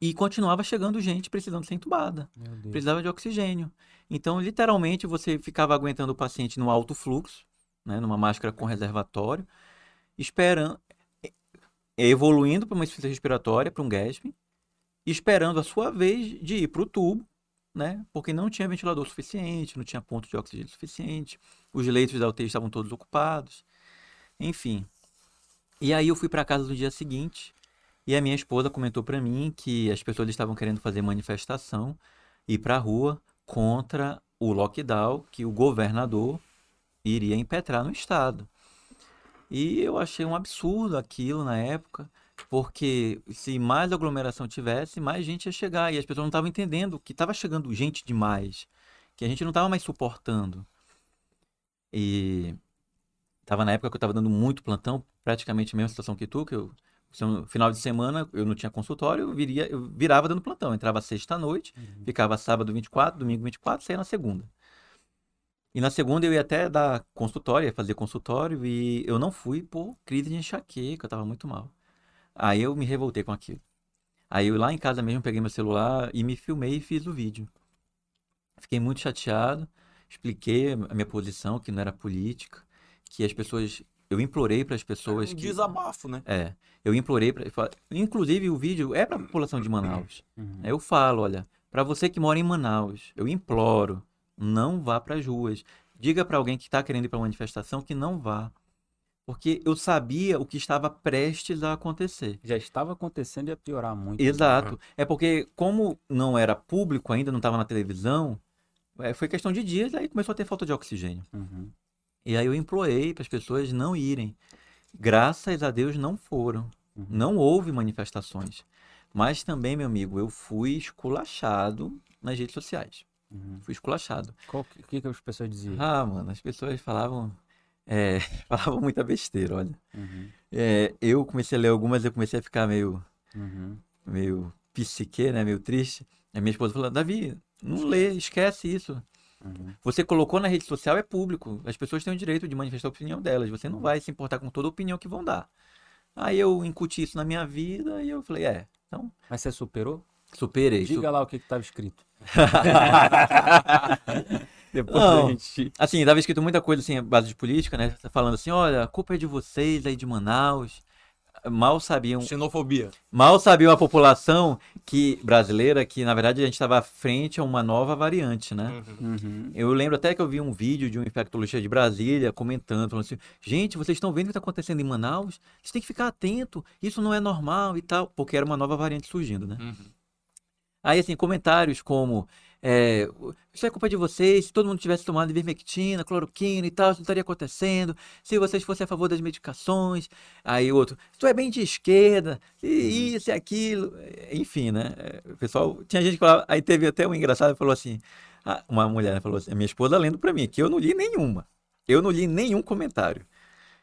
e continuava chegando gente precisando ser entubada precisava de oxigênio. Então, literalmente, você ficava aguentando o paciente no alto fluxo, né, numa máscara com reservatório, esperando, e- evoluindo para uma insuficiência respiratória, para um GASP, esperando a sua vez de ir para o tubo, né, porque não tinha ventilador suficiente, não tinha ponto de oxigênio suficiente, os leitos da UTI estavam todos ocupados, enfim. E aí eu fui para casa no dia seguinte e a minha esposa comentou para mim que as pessoas estavam querendo fazer manifestação ir para a rua contra o lockdown que o governador iria impetrar no estado. E eu achei um absurdo aquilo na época, porque se mais aglomeração tivesse, mais gente ia chegar e as pessoas não estavam entendendo que estava chegando gente demais, que a gente não estava mais suportando. E estava na época que eu estava dando muito plantão, praticamente a mesma situação que tu, que eu no final de semana eu não tinha consultório, eu, viria, eu virava dando plantão. Entrava sexta à noite, ficava sábado 24, domingo 24, saía na segunda. E na segunda eu ia até dar consultório, ia fazer consultório, e eu não fui por crise de enxaqueca, eu tava muito mal. Aí eu me revoltei com aquilo. Aí eu lá em casa mesmo peguei meu celular e me filmei e fiz o vídeo. Fiquei muito chateado, expliquei a minha posição, que não era política, que as pessoas. Eu implorei para as pessoas É um que. desabafo, né? É, eu implorei para. Inclusive o vídeo é para a população de Manaus. Uhum. Eu falo, olha, para você que mora em Manaus, eu imploro, não vá para as ruas. Diga para alguém que está querendo ir para uma manifestação que não vá. Porque eu sabia o que estava prestes a acontecer. Já estava acontecendo e ia piorar muito. Exato. É porque, como não era público ainda, não estava na televisão, é, foi questão de dias, aí começou a ter falta de oxigênio. Uhum. E aí eu implorei para as pessoas não irem. Graças a Deus não foram. Uhum. Não houve manifestações. Mas também, meu amigo, eu fui esculachado nas redes sociais. Uhum. Fui esculachado. Qual que, que, que as pessoas diziam? Ah, mano, as pessoas falavam, é, falavam muita besteira, olha. Uhum. É, eu comecei a ler algumas, eu comecei a ficar meio, Uhum. meio psique, né, meio triste. A minha esposa falou, Davi, não lê, esquece isso. Uhum. Você colocou na rede social, é público. As pessoas têm o direito de manifestar a opinião delas. Você não vai se importar com toda a opinião que vão dar. Aí eu incuti isso na minha vida e eu falei, é, então, Mas você superou? superei. Diga lá o que estava escrito. Depois Não. a gente. Assim, estava escrito muita coisa assim, base de política, né? Falando assim, olha, a culpa é de vocês aí de Manaus. Mal sabiam, Xenofobia. mal sabiam a população que brasileira que na verdade a gente estava frente a uma nova variante, né? Uhum. Eu lembro até que eu vi um vídeo de um infectologista de Brasília comentando, falando assim: gente, vocês estão vendo o que está acontecendo em Manaus? Vocês têm que ficar atento, isso não é normal e tal, porque era uma nova variante surgindo, né? Uhum. Aí, assim, comentários como: é, isso é culpa de vocês, se todo mundo tivesse tomado ivermectina, cloroquina e tal, isso não estaria acontecendo, se vocês fossem a favor das medicações. Aí outro: tu é bem de esquerda, e isso e aquilo. Enfim, né? É, O pessoal, tinha gente que falava, aí teve até um engraçado falou assim: uma mulher né, falou assim, a minha esposa lendo pra mim, que eu não li nenhuma. Eu não li nenhum comentário.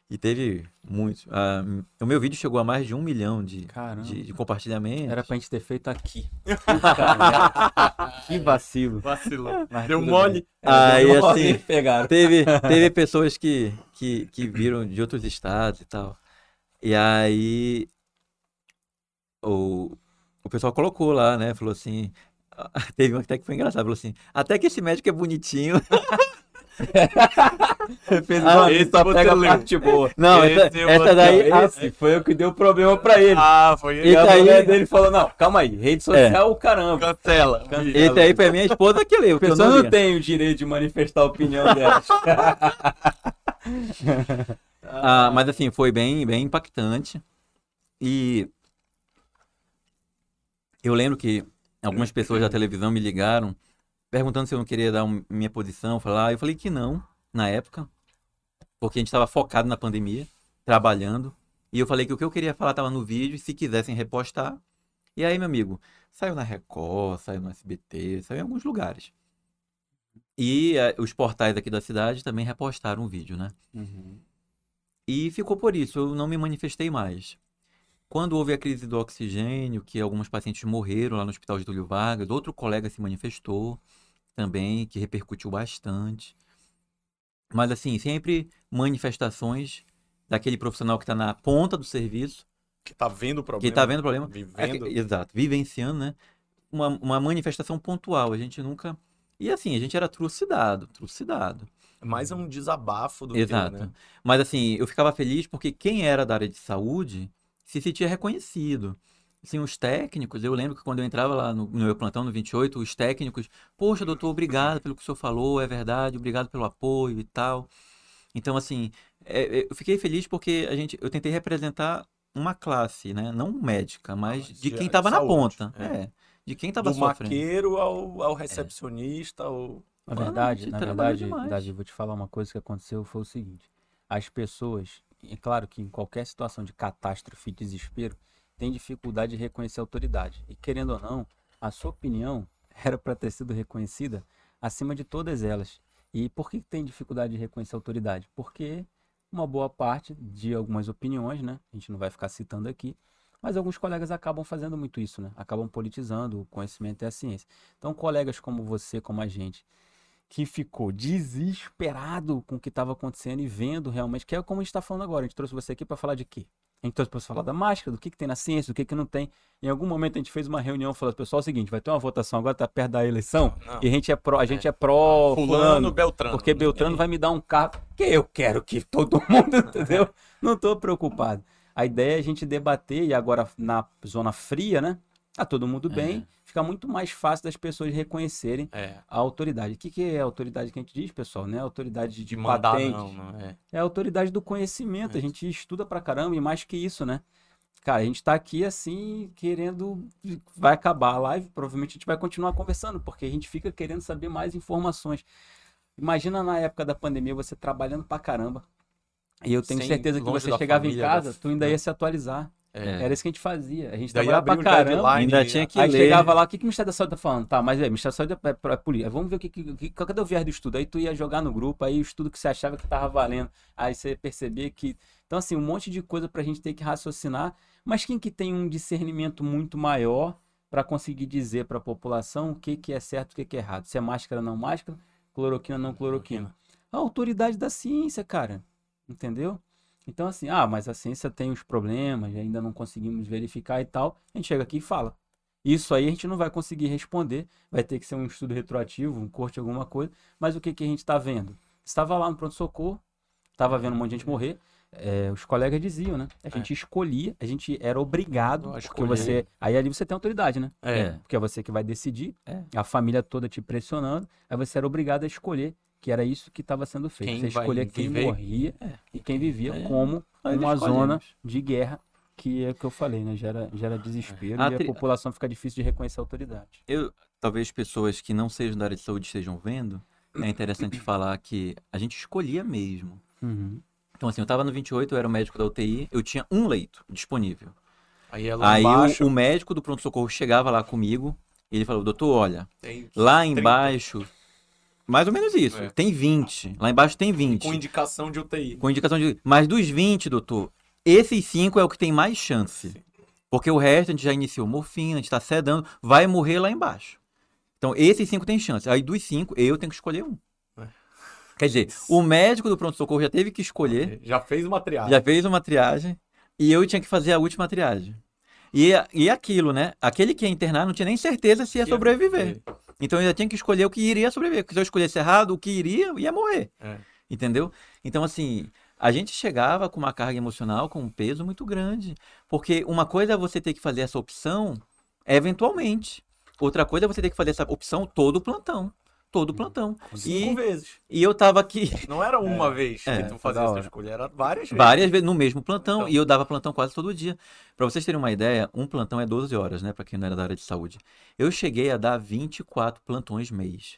E teve muitos. Ah, o meu vídeo chegou a mais de um milhão de, de, de compartilhamentos. Era pra gente ter feito aqui. Que vacilo. Vacilou. Mas Deu mole. Aí, Deu mole, assim, pegaram. Teve, teve pessoas que, que, que viram de outros estados e tal. E aí o, o pessoal colocou lá, né? Falou assim. Teve uma até que foi engraçado, falou assim, até que esse médico é bonitinho. Fez Ah, uma esse você pega a leu. parte boa. Não, Esse essa, eu essa daí. Esse foi o que deu problema pra ele. Ah, foi E ele. E a aí- mulher dele falou, não, calma aí, rede social, caramba. Cancela. Esse aí foi minha esposa que leu, A pessoa não não tem o direito de manifestar a opinião dela. Ah, mas assim, foi bem, bem impactante. E eu lembro que algumas pessoas da televisão me ligaram perguntando se eu não queria dar um- minha posição, falar. Eu falei que não, na época, porque a gente estava focado na pandemia, trabalhando. E eu falei que o que eu queria falar estava no vídeo, e se quisessem repostar. E aí, meu amigo, saiu na Record, saiu no SBT, saiu em alguns lugares. E eh, os portais aqui da cidade também repostaram o vídeo, né? Uhum. E ficou por isso, eu não me manifestei mais. Quando houve a crise do oxigênio, que alguns pacientes morreram lá no Hospital Getúlio Vargas, outro colega se manifestou também, que repercutiu bastante. Mas assim, sempre manifestações daquele profissional que está na ponta do serviço, Que tá vendo o que problema. está vendo o problema. Vivendo. É que- exato, vivenciando, né? Uma, uma manifestação pontual. A gente nunca. E assim, a gente era trucidado, trucidado. Mais é um desabafo do Exato. que, né? Mas assim, eu ficava feliz porque quem era da área de saúde se sentia reconhecido. Assim, os técnicos, eu lembro que quando eu entrava lá no, no meu plantão no 28, os técnicos, poxa, doutor, obrigado pelo que o senhor falou, é verdade, obrigado pelo apoio e tal. Então, assim, é, é, eu fiquei feliz porque a gente, eu tentei representar uma classe, né? Não médica, mas Mas de de- quem estava na saúde, ponta. é. É, de quem estava Do sofrendo. maqueiro ao, ao recepcionista, ao... Na verdade, na trabalha verdade. Davi, vou te falar uma coisa que aconteceu, foi o seguinte. As pessoas, é claro que em qualquer situação de catástrofe e desespero, tem dificuldade de reconhecer a autoridade. E querendo ou não, a sua opinião era para ter sido reconhecida acima de todas elas. E por que tem dificuldade de reconhecer a autoridade? Porque uma boa parte de algumas opiniões, né? A gente não vai ficar citando aqui, mas alguns colegas acabam fazendo muito isso, né? Acabam politizando o conhecimento e a ciência. Então, colegas como você, como a gente, que ficou desesperado com o que estava acontecendo e vendo realmente, que é como a gente está falando agora. A gente trouxe você aqui para falar de quê? A gente trouxe para falar da máscara, do que, que tem na ciência, do que, que não tem. Em algum momento a gente fez uma reunião falando, pessoal, é o seguinte, vai ter uma votação agora, tá perto da eleição, Não. e a gente é pró, a gente é, pró Fulano, fulano, Beltrano. porque Beltrano vai me dar um carro que eu quero que todo mundo, entendeu? Não tô preocupado. A ideia é a gente debater, e agora na zona fria, né? Tá todo mundo bem, fica muito mais fácil das pessoas reconhecerem É, a autoridade. O que, que é a autoridade que a gente diz, pessoal? Não é a autoridade de, de mandar patente. não, não é. É a autoridade do conhecimento. A É. gente estuda pra caramba e mais que isso, né? Cara, a gente tá aqui assim, querendo. Vai acabar a live, provavelmente a gente vai continuar conversando, porque a gente fica querendo saber mais informações. Imagina na época da pandemia você trabalhando pra caramba. E eu tenho Sem- certeza que você chegava em família, casa, da- tu ainda né? ia se atualizar. É. Era isso que a gente fazia. A gente Daí trabalhava pra caramba. Ainda tinha que Aí ler. chegava lá, o que, que o Ministério da Saúde tá falando? Tá, mas é, o Ministério da Saúde é pra, polícia. Vamos ver o que, que, que. Cadê o viés do estudo? Aí tu ia jogar no grupo, aí o estudo que você achava que tava valendo. Aí você percebia que. Então, assim, um monte de coisa pra gente ter que raciocinar. Mas quem que tem um discernimento muito maior pra conseguir dizer pra população o que, que é certo e o que, que é errado? Se é máscara, não máscara, cloroquina, não cloroquina. A autoridade da ciência, cara. Entendeu? Então, assim, ah, mas a ciência tem os problemas, ainda não conseguimos verificar e tal. A gente chega aqui e fala. Isso aí a gente não vai conseguir responder, vai ter que ser um estudo retroativo, um corte, alguma coisa. Mas o que, que a gente está vendo? Estava lá no pronto-socorro, estava vendo um monte de gente morrer. é, os colegas diziam, né? A gente escolhia, a gente era obrigado, A porque você. Aí ali você tem autoridade, né? É. Porque é você que vai decidir, É. a família toda te pressionando, aí você era obrigado a escolher que era isso que estava sendo feito. Quem você vai escolher quem viver- morria e quem vivia É. como uma escolhemos. zona de guerra, que é o que eu falei, né? Gera, gera desespero A e a tri- população fica difícil de reconhecer a autoridade. Eu, talvez pessoas que não sejam da área de saúde estejam vendo, é interessante falar que a gente escolhia mesmo. Uhum. Então, assim, eu tava no 28, eu era o médico da UTI, eu tinha um leito disponível. Aí é Aí o- embaixo. o, médico do pronto-socorro chegava lá comigo e ele falou, doutor, olha, tem lá 30, embaixo, mais ou menos isso, É. tem 20. Lá embaixo tem 20. Com indicação de UTI. Com indicação de. Mas dos 20, doutor, esses 5 é o que tem mais chance. Porque o resto a gente já iniciou morfina, a gente tá sedando, vai morrer lá embaixo. Então, esses 5 tem chance. Aí dos 5, eu tenho que escolher um. É. Quer dizer, o médico do pronto-socorro já teve que escolher, Já fez uma triagem. já fez uma triagem, e eu tinha que fazer a última triagem. E, e aquilo, né? Aquele que ia internar não tinha nem certeza se ia Que sobreviver. Então eu já tinha que escolher o que iria sobreviver. Porque se eu escolhesse errado, o que iria, ia morrer. É. Entendeu? Então, assim, a gente chegava com uma carga emocional, com um peso muito grande. Porque uma coisa é você ter que fazer essa opção eventualmente. Outra coisa é você ter que fazer essa opção todo o plantão. Todo o plantão. Cinco E, vezes. e eu tava aqui Não era uma vez É. que tu fazia essa escolha, era várias vezes. várias vezes no mesmo plantão. Então. E eu dava plantão quase todo dia. Pra vocês terem uma ideia, um plantão é 12 horas, né? Pra quem não era da área de saúde. Eu cheguei a dar 24 plantões mês.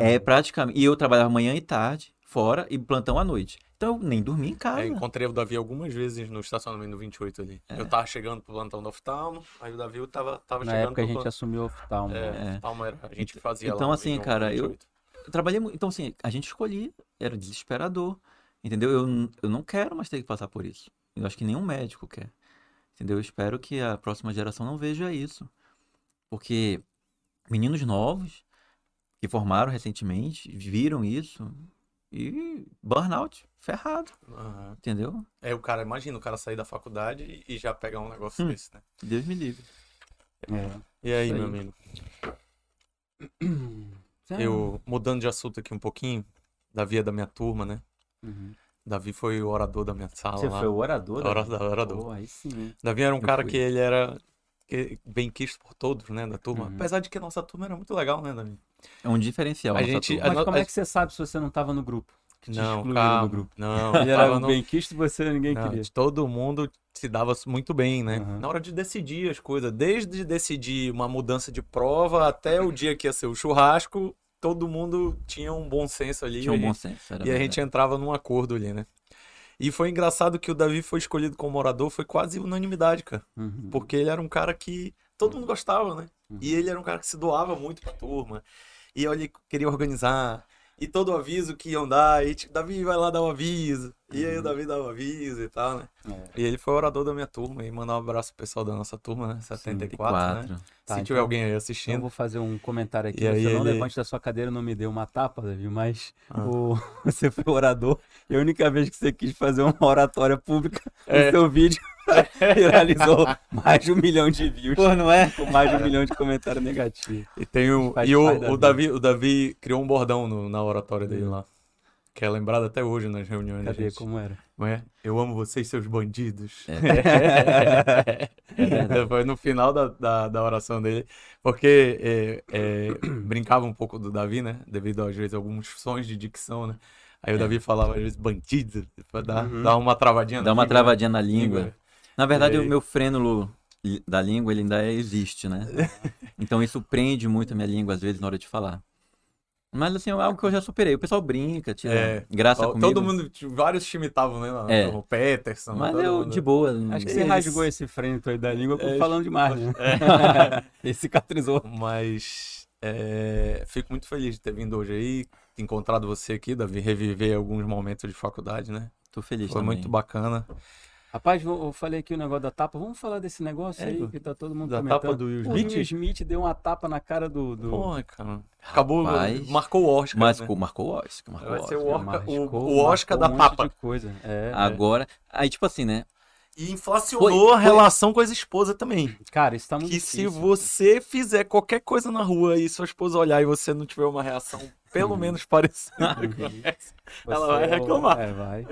É praticamente. E eu trabalhava manhã e tarde, fora, e plantão à noite. Então nem dormia em casa. É, encontrei o Davi algumas vezes no estacionamento do 28 ali. É. Eu tava chegando pro plantão do oftalmo, aí o Davi tava, tava Na chegando época a gente plantão. assumiu o oftalmo. né? É, oftalmo era, a gente fazia lá então, no assim, 21, cara, eu- 28. Eu trabalhei muito. Então, assim, a gente escolhia, era desesperador. Entendeu? Eu, eu não quero mais ter que passar por isso. Eu acho que nenhum médico quer. Entendeu? Eu espero que a próxima geração não veja isso. Porque meninos novos que formaram recentemente viram isso e burnout, ferrado. Aham. Entendeu? É, o cara, imagina o cara sair da faculdade e já pegar um negócio Hum. desse, né? Deus me livre. É. E aí, Isso meu aí. amigo? É. Eu, mudando de assunto aqui um pouquinho, Davi é da minha turma, né? Uhum. Davi foi o orador da minha sala Você lá. foi o orador? Orador. Pô, aí sim. hein? Davi era um Eu cara fui. que ele era bem quisto por todos, né, da turma. Uhum. Apesar de que a nossa turma era muito legal, né, Davi? É um diferencial. A gente- a Mas como a- é que você sabe se você não tava no grupo? Que te Não, excluíram calma. do grupo. Não, Ele era um no- bem quisto e você ninguém Não, queria. todo mundo se dava muito bem, né? Uhum. Na hora de decidir as coisas, desde decidir uma mudança de prova até o dia que ia ser o churrasco, todo mundo tinha um bom senso ali. Tinha um e a bom gente- senso. era E a gente verdade. entrava num acordo ali, né? E foi engraçado que o Davi foi escolhido como orador, foi quase unanimidade, cara. Uhum. Porque ele era um cara que todo mundo gostava, né? Uhum. E ele era um cara que se doava muito pra turma. E olha, ele queria organizar. E todo aviso que iam dar, e tipo, Davi vai lá dar o aviso. E aí o Davi dava aviso e tal, né? É. E ele foi orador da minha turma. E mandar um abraço pro pessoal da nossa turma, né? 74, 74. né? Tá, Se então, tiver alguém aí assistindo. Eu vou fazer um comentário aqui. E você não ele... levante da sua cadeira, não me deu uma tapa, Davi, mas ah. o... você foi orador. E a única vez que você quis fazer uma oratória pública é. no seu vídeo viralizou mais de um milhão de views. Pô, não é? Com mais de um milhão de comentários negativos. E tem um. e o, o, Davi, o Davi criou um bordão no, na oratória dele lá. Que é lembrado até hoje nas reuniões. Cadê? Gente. Como era? É? Eu amo vocês, seus bandidos. É. é Foi no final da, da, da oração dele. Porque é, é, brincava um pouco do Davi, né? Devido, às vezes, a alguns sons de dicção, né? Aí o é. Davi falava, às vezes, bandido, pra dar, uhum. dar uma travadinha Dá uma língua. travadinha na língua. língua. Na verdade, o meu frênulo da língua, ele ainda existe, né? Então isso prende muito a minha língua, às vezes, na hora de falar. Mas assim, é algo que eu já superei. O pessoal brinca, tira é, graça todo comigo. Todo mundo, tipo, vários times estavam, né? É. O Peterson. Mas eu, mundo. de boa. Acho que você rasgou esse freno aí da língua é, falando demais, né? É. Ele cicatrizou. Mas é, fico muito feliz de ter vindo hoje aí, encontrado você aqui, Davi, reviver alguns momentos de faculdade, né? Tô feliz Foi também. muito bacana. Rapaz, eu falei aqui o negócio da tapa. Vamos falar desse negócio é, aí que tá todo mundo da comentando. tapa do Will Smith? O Will Smith deu uma tapa na cara do... do... Porra, cara. Acabou, Rapaz, marcou o Oscar. Mas né? marcou o Oscar. Marcou Vai o ser o Oscar, o, o Oscar da um tapa. coisa. É, Agora, aí tipo assim, né? E inflacionou foi, a relação com as esposas também. Cara, isso tá muito Que difícil, se você fizer qualquer coisa na rua e sua esposa olhar e você não tiver uma reação pelo menos parecida ela vai reclamar. É, vai.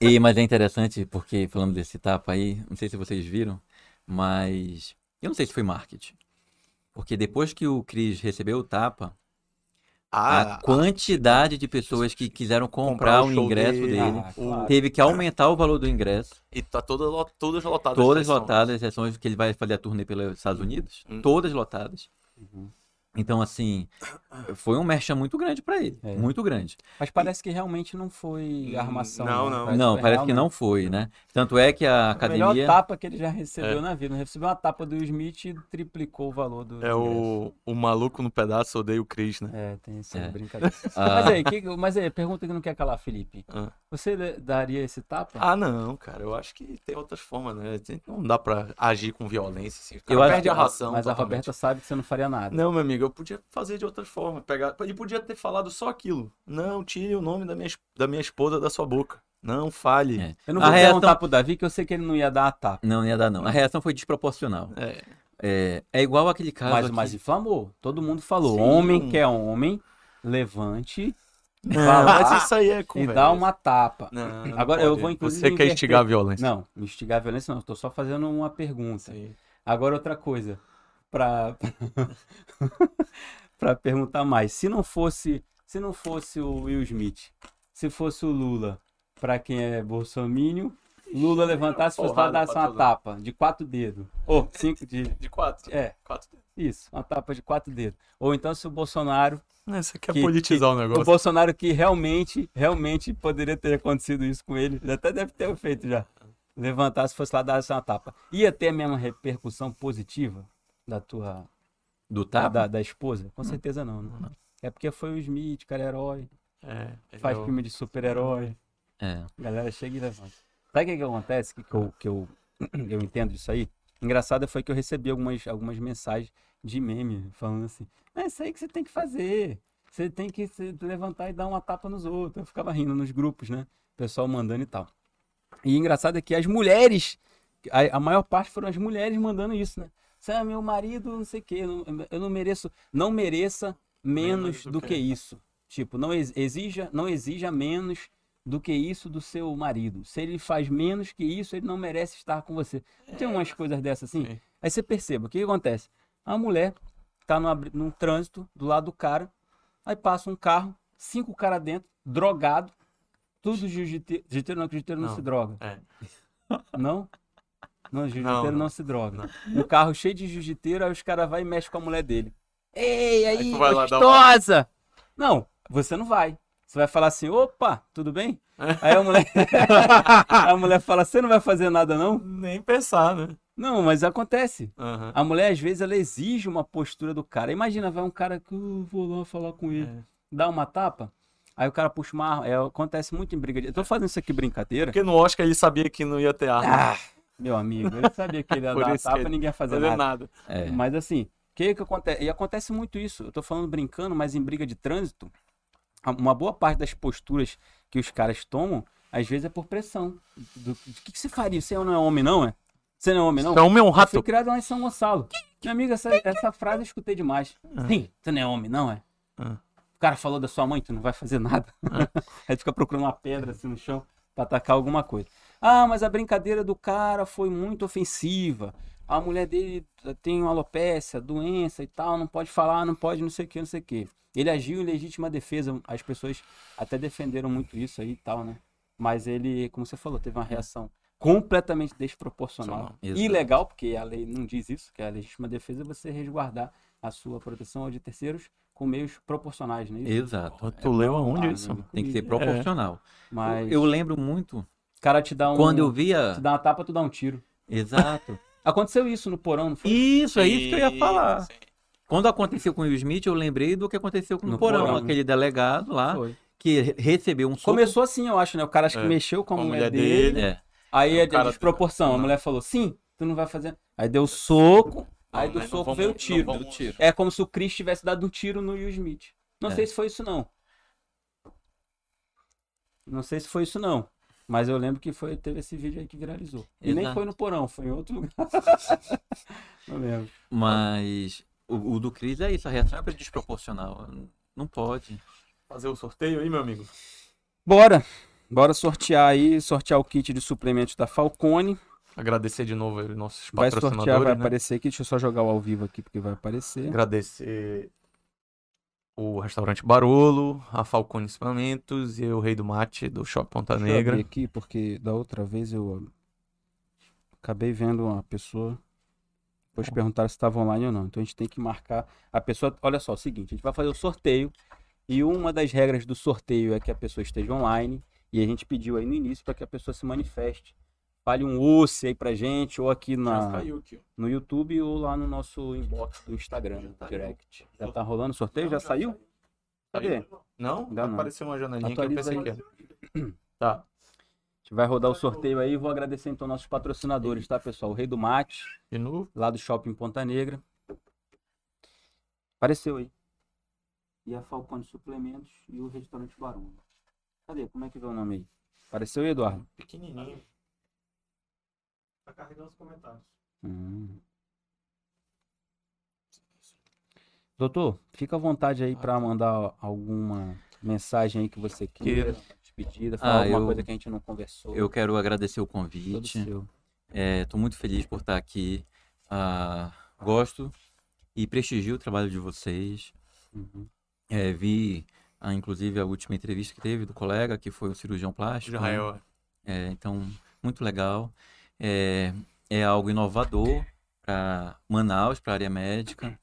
E, mas é interessante porque, falando desse tapa aí, não sei se vocês viram, mas eu não sei se foi marketing. Porque depois que o Cris recebeu o tapa, ah, a quantidade de pessoas que quiseram comprar, comprar o, o ingresso dele, dele ah, claro. teve que aumentar o valor do ingresso. E tá toda, todas lotadas. Todas lotadas, exceções que ele vai fazer a turnê pelos Estados Unidos. Hum. Todas lotadas. Uhum. Então, assim, foi um merchan muito grande para ele. É. Muito grande. Mas parece que realmente não foi hum, armação. Não, não. Parece não, parece que não foi, né? Tanto é que a academia... A melhor tapa que ele já recebeu é. na vida. Não recebeu uma tapa do Smith e triplicou o valor do É o, o maluco no pedaço odeia o Chris, né? É, tem essa é. brincadeira. Ah. Mas aí, que, mas aí, pergunta que não quer calar, Felipe. Ah. Você daria esse tapa? Ah, não, cara. Eu acho que tem outras formas, né? Não dá pra agir com violência, assim. Eu acho que a ração. Mas totalmente. a Roberta sabe que você não faria nada. Não, meu amigo, eu podia fazer de outras formas. Pegar... Ele podia ter falado só aquilo. Não, tire o nome da minha, da minha esposa da sua boca. Não fale. É. Eu não vou a reação... perguntar pro Davi que eu sei que ele não ia dar a tapa. Não, não ia dar, não. A reação foi desproporcional. É, é, é igual aquele caso. Mas, aqui... mas inflamou. Todo mundo falou. Sim. Homem que é homem, levante. Não, mas isso aí é conversa. E dá uma tapa. Não, não Agora pode. eu vou inclusive. Você quer instigar a violência? Não, instigar a violência não. Estou só fazendo uma pergunta. Sim. Agora outra coisa. Pra. para perguntar mais. Se não fosse, se não fosse o Will Smith, se fosse o Lula, para quem é bolsominion, Lula levantasse e fosse lá dar uma tapa de quatro dedos. Ou cinco de. De quatro. É. Quatro dedos. Isso, uma tapa de quatro dedos. Ou então se o Bolsonaro. Isso aqui é que, politizar que, o negócio. O Bolsonaro que realmente, realmente poderia ter acontecido isso com ele. Até deve ter feito já. Levantasse, fosse lá dar essa tapa. Ia ter a mesma repercussão positiva da tua do tapa? Da, da esposa? Com certeza não, né? não. É porque foi o Smith, cara, herói. É, faz eu... filme de super-herói. É. Galera chega e levanta. Sabe o que, que acontece? Que, que, eu, que eu, eu entendo disso aí? Engraçado foi que eu recebi algumas, algumas mensagens de meme falando assim: é isso aí que você tem que fazer. Você tem que se levantar e dar uma tapa nos outros. Eu ficava rindo nos grupos, né? O pessoal mandando e tal. E engraçado é que as mulheres, a, a maior parte foram as mulheres mandando isso, né? Você é meu marido, não sei o quê. Eu não, mereço, não mereça menos, do, do que, que isso. Tipo, não exija, não exija menos do que isso do seu marido. Se ele faz menos que isso, ele não merece estar com você. Tem umas coisas dessas assim. Sim. Aí você perceba, o que, que acontece? A mulher tá no, num trânsito do lado do cara, aí passa um carro, cinco caras dentro, drogado, tudo jiu-jiteiro. Jiu-jiteiro não, que jiu-jiteiro não, não, se droga. É. Não? Não, jiu-jiteiro não, não, se droga. Não. Um carro cheio de jiu-jiteiro, aí os caras vão e mexem com a mulher dele. Ei, aí, aí gostosa! Uma... Não, você não vai. Você vai falar assim, opa, tudo bem? Aí a mulher, a mulher fala, você não vai fazer nada não? Nem pensar, né? Não, mas acontece. Uhum. A mulher, às vezes, ela exige uma postura do cara. Imagina, vai um cara que eu vou lá falar com ele, é. dá uma tapa. Aí o cara puxa uma arma. É, acontece muito em briga de. Eu tô fazendo isso aqui brincadeira. Porque no Oscar ele sabia que não ia ter arma. Ah, meu amigo, ele sabia que ele ia dar tapa e ninguém ia fazer nada. nada. É. Mas assim, o que que acontece? E acontece muito isso. Eu tô falando brincando, mas em briga de trânsito, uma boa parte das posturas que os caras tomam, às vezes é por pressão. Do, do que, que você faria? Você não é homem, não, é? Você não é homem, não? Então, homem é um Eu fui rato. criado lá em São Gonçalo. Minha amiga, essa, essa frase eu escutei demais. Sim, você não é homem, não, é? Ah. O cara falou da sua mãe, tu não vai fazer nada. Aí tu fica procurando uma pedra assim no chão pra atacar alguma coisa. Ah, mas a brincadeira do cara foi muito ofensiva. A mulher dele tem uma alopécia, doença e tal, não pode falar, não pode não sei o que, não sei o que. Ele agiu em legítima defesa. As pessoas até defenderam muito isso aí e tal, né? Mas ele, como você falou, teve uma reação completamente desproporcional. Ilegal, porque a lei não diz isso, que a legítima defesa é você resguardar a sua proteção ou de terceiros com meios proporcionais, né? Isso? Exato. Tu leu aonde isso? amigo, Tem que ser é. proporcional. Mas Eu lembro muito o cara te dá um. quando eu via. Te dá uma tapa, tu dá um tiro. Exato. Aconteceu isso no porão, não foi? Isso, é isso que eu ia falar. Sim. Quando aconteceu com o Will Smith, eu lembrei do que aconteceu com o No Porão, Porão, aquele delegado lá, Foi. que re- recebeu um soco. Começou assim, eu acho, né? O cara acho que É. mexeu com a, Com a mulher, mulher dele. dele. É, Aí O é cara- desproporção. A mulher falou, sim, tu não vai fazer. Aí deu soco, aí do né, não soco vamos- veio o tiro. vamos-. É como se o Chris tivesse dado um tiro no Will Smith. Não É. sei se foi isso, não. Não sei se foi isso, não. Mas eu lembro que foi, teve esse vídeo aí que viralizou. E nem Exato. foi no porão, foi em outro lugar. não lembro. mas o, o do Cris é isso, a reação é desproporcional. Não pode. Fazer o sorteio aí, meu amigo. Bora! Bora sortear aí, sortear o kit de suplementos da Falcone. Agradecer de novo aí os nossos Vai patrocinadores, sortear, vai né? aparecer aqui. Deixa eu só jogar o ao vivo aqui, porque vai aparecer. Agradecer o restaurante Barolo, a Falcone Experimentos e o Rei do Mate do Shopping Ponta Deixa eu Negra. abrir aqui, porque da outra vez eu acabei vendo uma pessoa. Depois perguntaram se estava online ou não. Então a gente tem que marcar. A pessoa. Olha só, é o seguinte: a gente vai fazer o sorteio. E uma das regras do sorteio é que a pessoa esteja online. E a gente pediu aí no início para que a pessoa se manifeste. Fale um osse aí pra gente, ou aqui na, no YouTube, ou lá no nosso inbox do Instagram, tá direct. Já tá rolando o sorteio? Já saiu? Cadê? Não? Ainda não. Apareceu uma janelinha que eu Atualiza pensei que era. Tá. A gente vai rodar o sorteio aí. Vou agradecer então nossos patrocinadores, tá, pessoal? O Rei do Mate, De novo? lá do Shopping Ponta Negra. Apareceu aí. E a Falcone Suplementos e o Restaurante Barão. Cadê? Como é que vê o nome aí? Apareceu aí, Eduardo? Pequenininho. Tá carregando os comentários. Hum. Doutor, fica à vontade aí para mandar alguma mensagem aí que você queira, despedida, falar Ah, alguma eu- coisa que a gente não conversou. Eu quero agradecer o convite. Estou muito feliz por estar aqui. Ah, gosto e prestigio o trabalho de vocês. Uhum. É, vi, ah, inclusive, a última entrevista que teve do colega, que foi o cirurgião plástico. né? Israel. É, então, muito legal. É, é algo inovador para Manaus, para a área médica.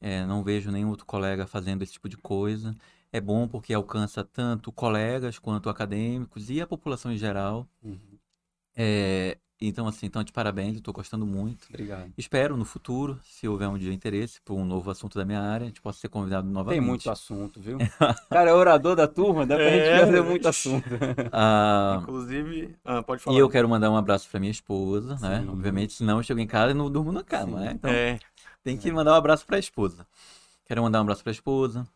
É, não vejo nenhum outro colega fazendo esse tipo de coisa. É bom porque alcança tanto colegas quanto acadêmicos e a população em geral. Uhum. É, então, assim, então, de parabéns, estou gostando muito. Obrigado. Espero no futuro, se houver um dia interesse por um novo assunto da minha área, a gente possa ser convidado novamente. Tem muito assunto, viu? Cara, é orador da turma, dá pra gente É, fazer né? muito assunto. Ah, Inclusive. Ah, pode falar. e eu quero mandar um abraço para minha esposa, né? Sim. Obviamente, senão eu chego em casa e não durmo na cama, Sim. né? Então, É. tem que mandar um abraço para a esposa. Quero mandar um abraço para a esposa,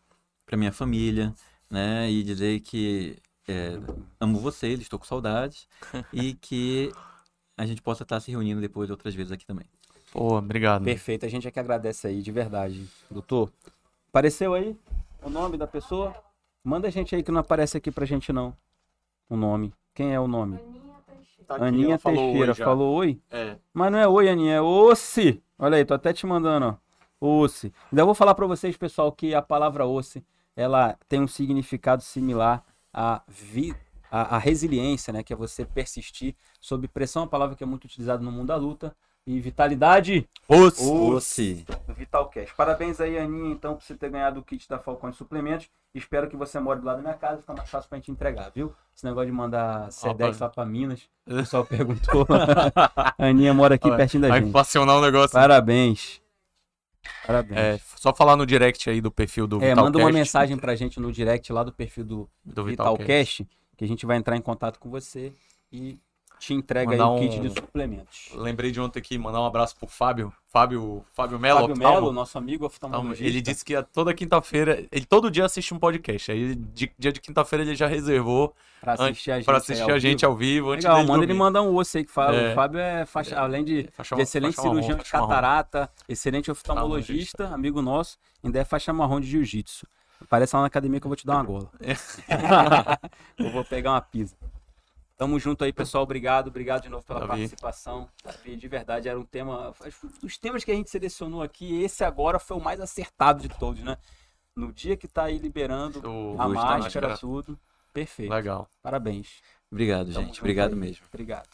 para minha família, né? E dizer que é, amo vocês, estou com saudades e que a gente possa estar se reunindo depois outras vezes aqui também. Pô, obrigado. Perfeito, a gente é que agradece aí, de verdade. Doutor, apareceu aí o nome da pessoa? Manda a gente aí que não aparece aqui pra gente não. O nome. Quem é o nome? Tá aqui, Aninha ela falou Teixeira. oi falou oi? É. Mas não é oi, Aninha, é osse. Olha aí, tô até te mandando, ó. Osse. Ainda vou falar pra vocês, pessoal, que a palavra osse, ela tem um significado similar à, vi... à, à resiliência, né? Que é você persistir sob pressão, uma palavra que é muito utilizada no mundo da luta. E vitalidade, Osse. Osse. Vitalcast. Parabéns aí, Aninha, então, por você ter ganhado o kit da Falcone Suplementos. Espero que você more do lado da minha casa, fica mais fácil pra gente entregar, viu? Esse negócio de mandar Sedex lá pra Minas, o pessoal perguntou. a Aninha mora aqui Olha, pertinho da Vai gente. passionar o negócio. Parabéns. Parabéns. É, só falar no direct aí do perfil do É, Vitalcast. manda uma mensagem pra gente no direct lá do perfil do do Vitalcast, que a gente vai entrar em contato com você e te entrega aí Mandar o kit um- de suplementos. Lembrei de ontem aqui, mandar um abraço pro Fábio. Fábio, Fábio Melo. Fábio. Melo, nosso amigo Então, oftalmologista. ele disse que a- toda quinta-feira, ele todo dia assiste um podcast. Aí de- dia de quinta-feira ele já reservou pra assistir a gente, aí assistir ao a gente vivo. ao vivo. Antes Legal, manda ele mandar um osso aí que fala. É. O Fábio é faixa, além de, Faixa- de excelente faixa marrom, cirurgião de faixa marrom. catarata, excelente oftalmologista, amigo nosso, ainda é faixa marrom de jiu-jitsu. Aparece lá na academia que eu vou te dar uma gola. eu vou pegar uma pizza. Tamo junto aí, pessoal. Obrigado, obrigado de novo pela Davi. participação. Davi, de verdade, era um tema. Dos temas que a gente selecionou aqui, esse agora foi o mais acertado de todos, né? No dia que tá aí liberando O a da máscara, máscara. tudo. Perfeito. Legal. Parabéns. Obrigado, Tamo gente. Obrigado aí. mesmo. Obrigado.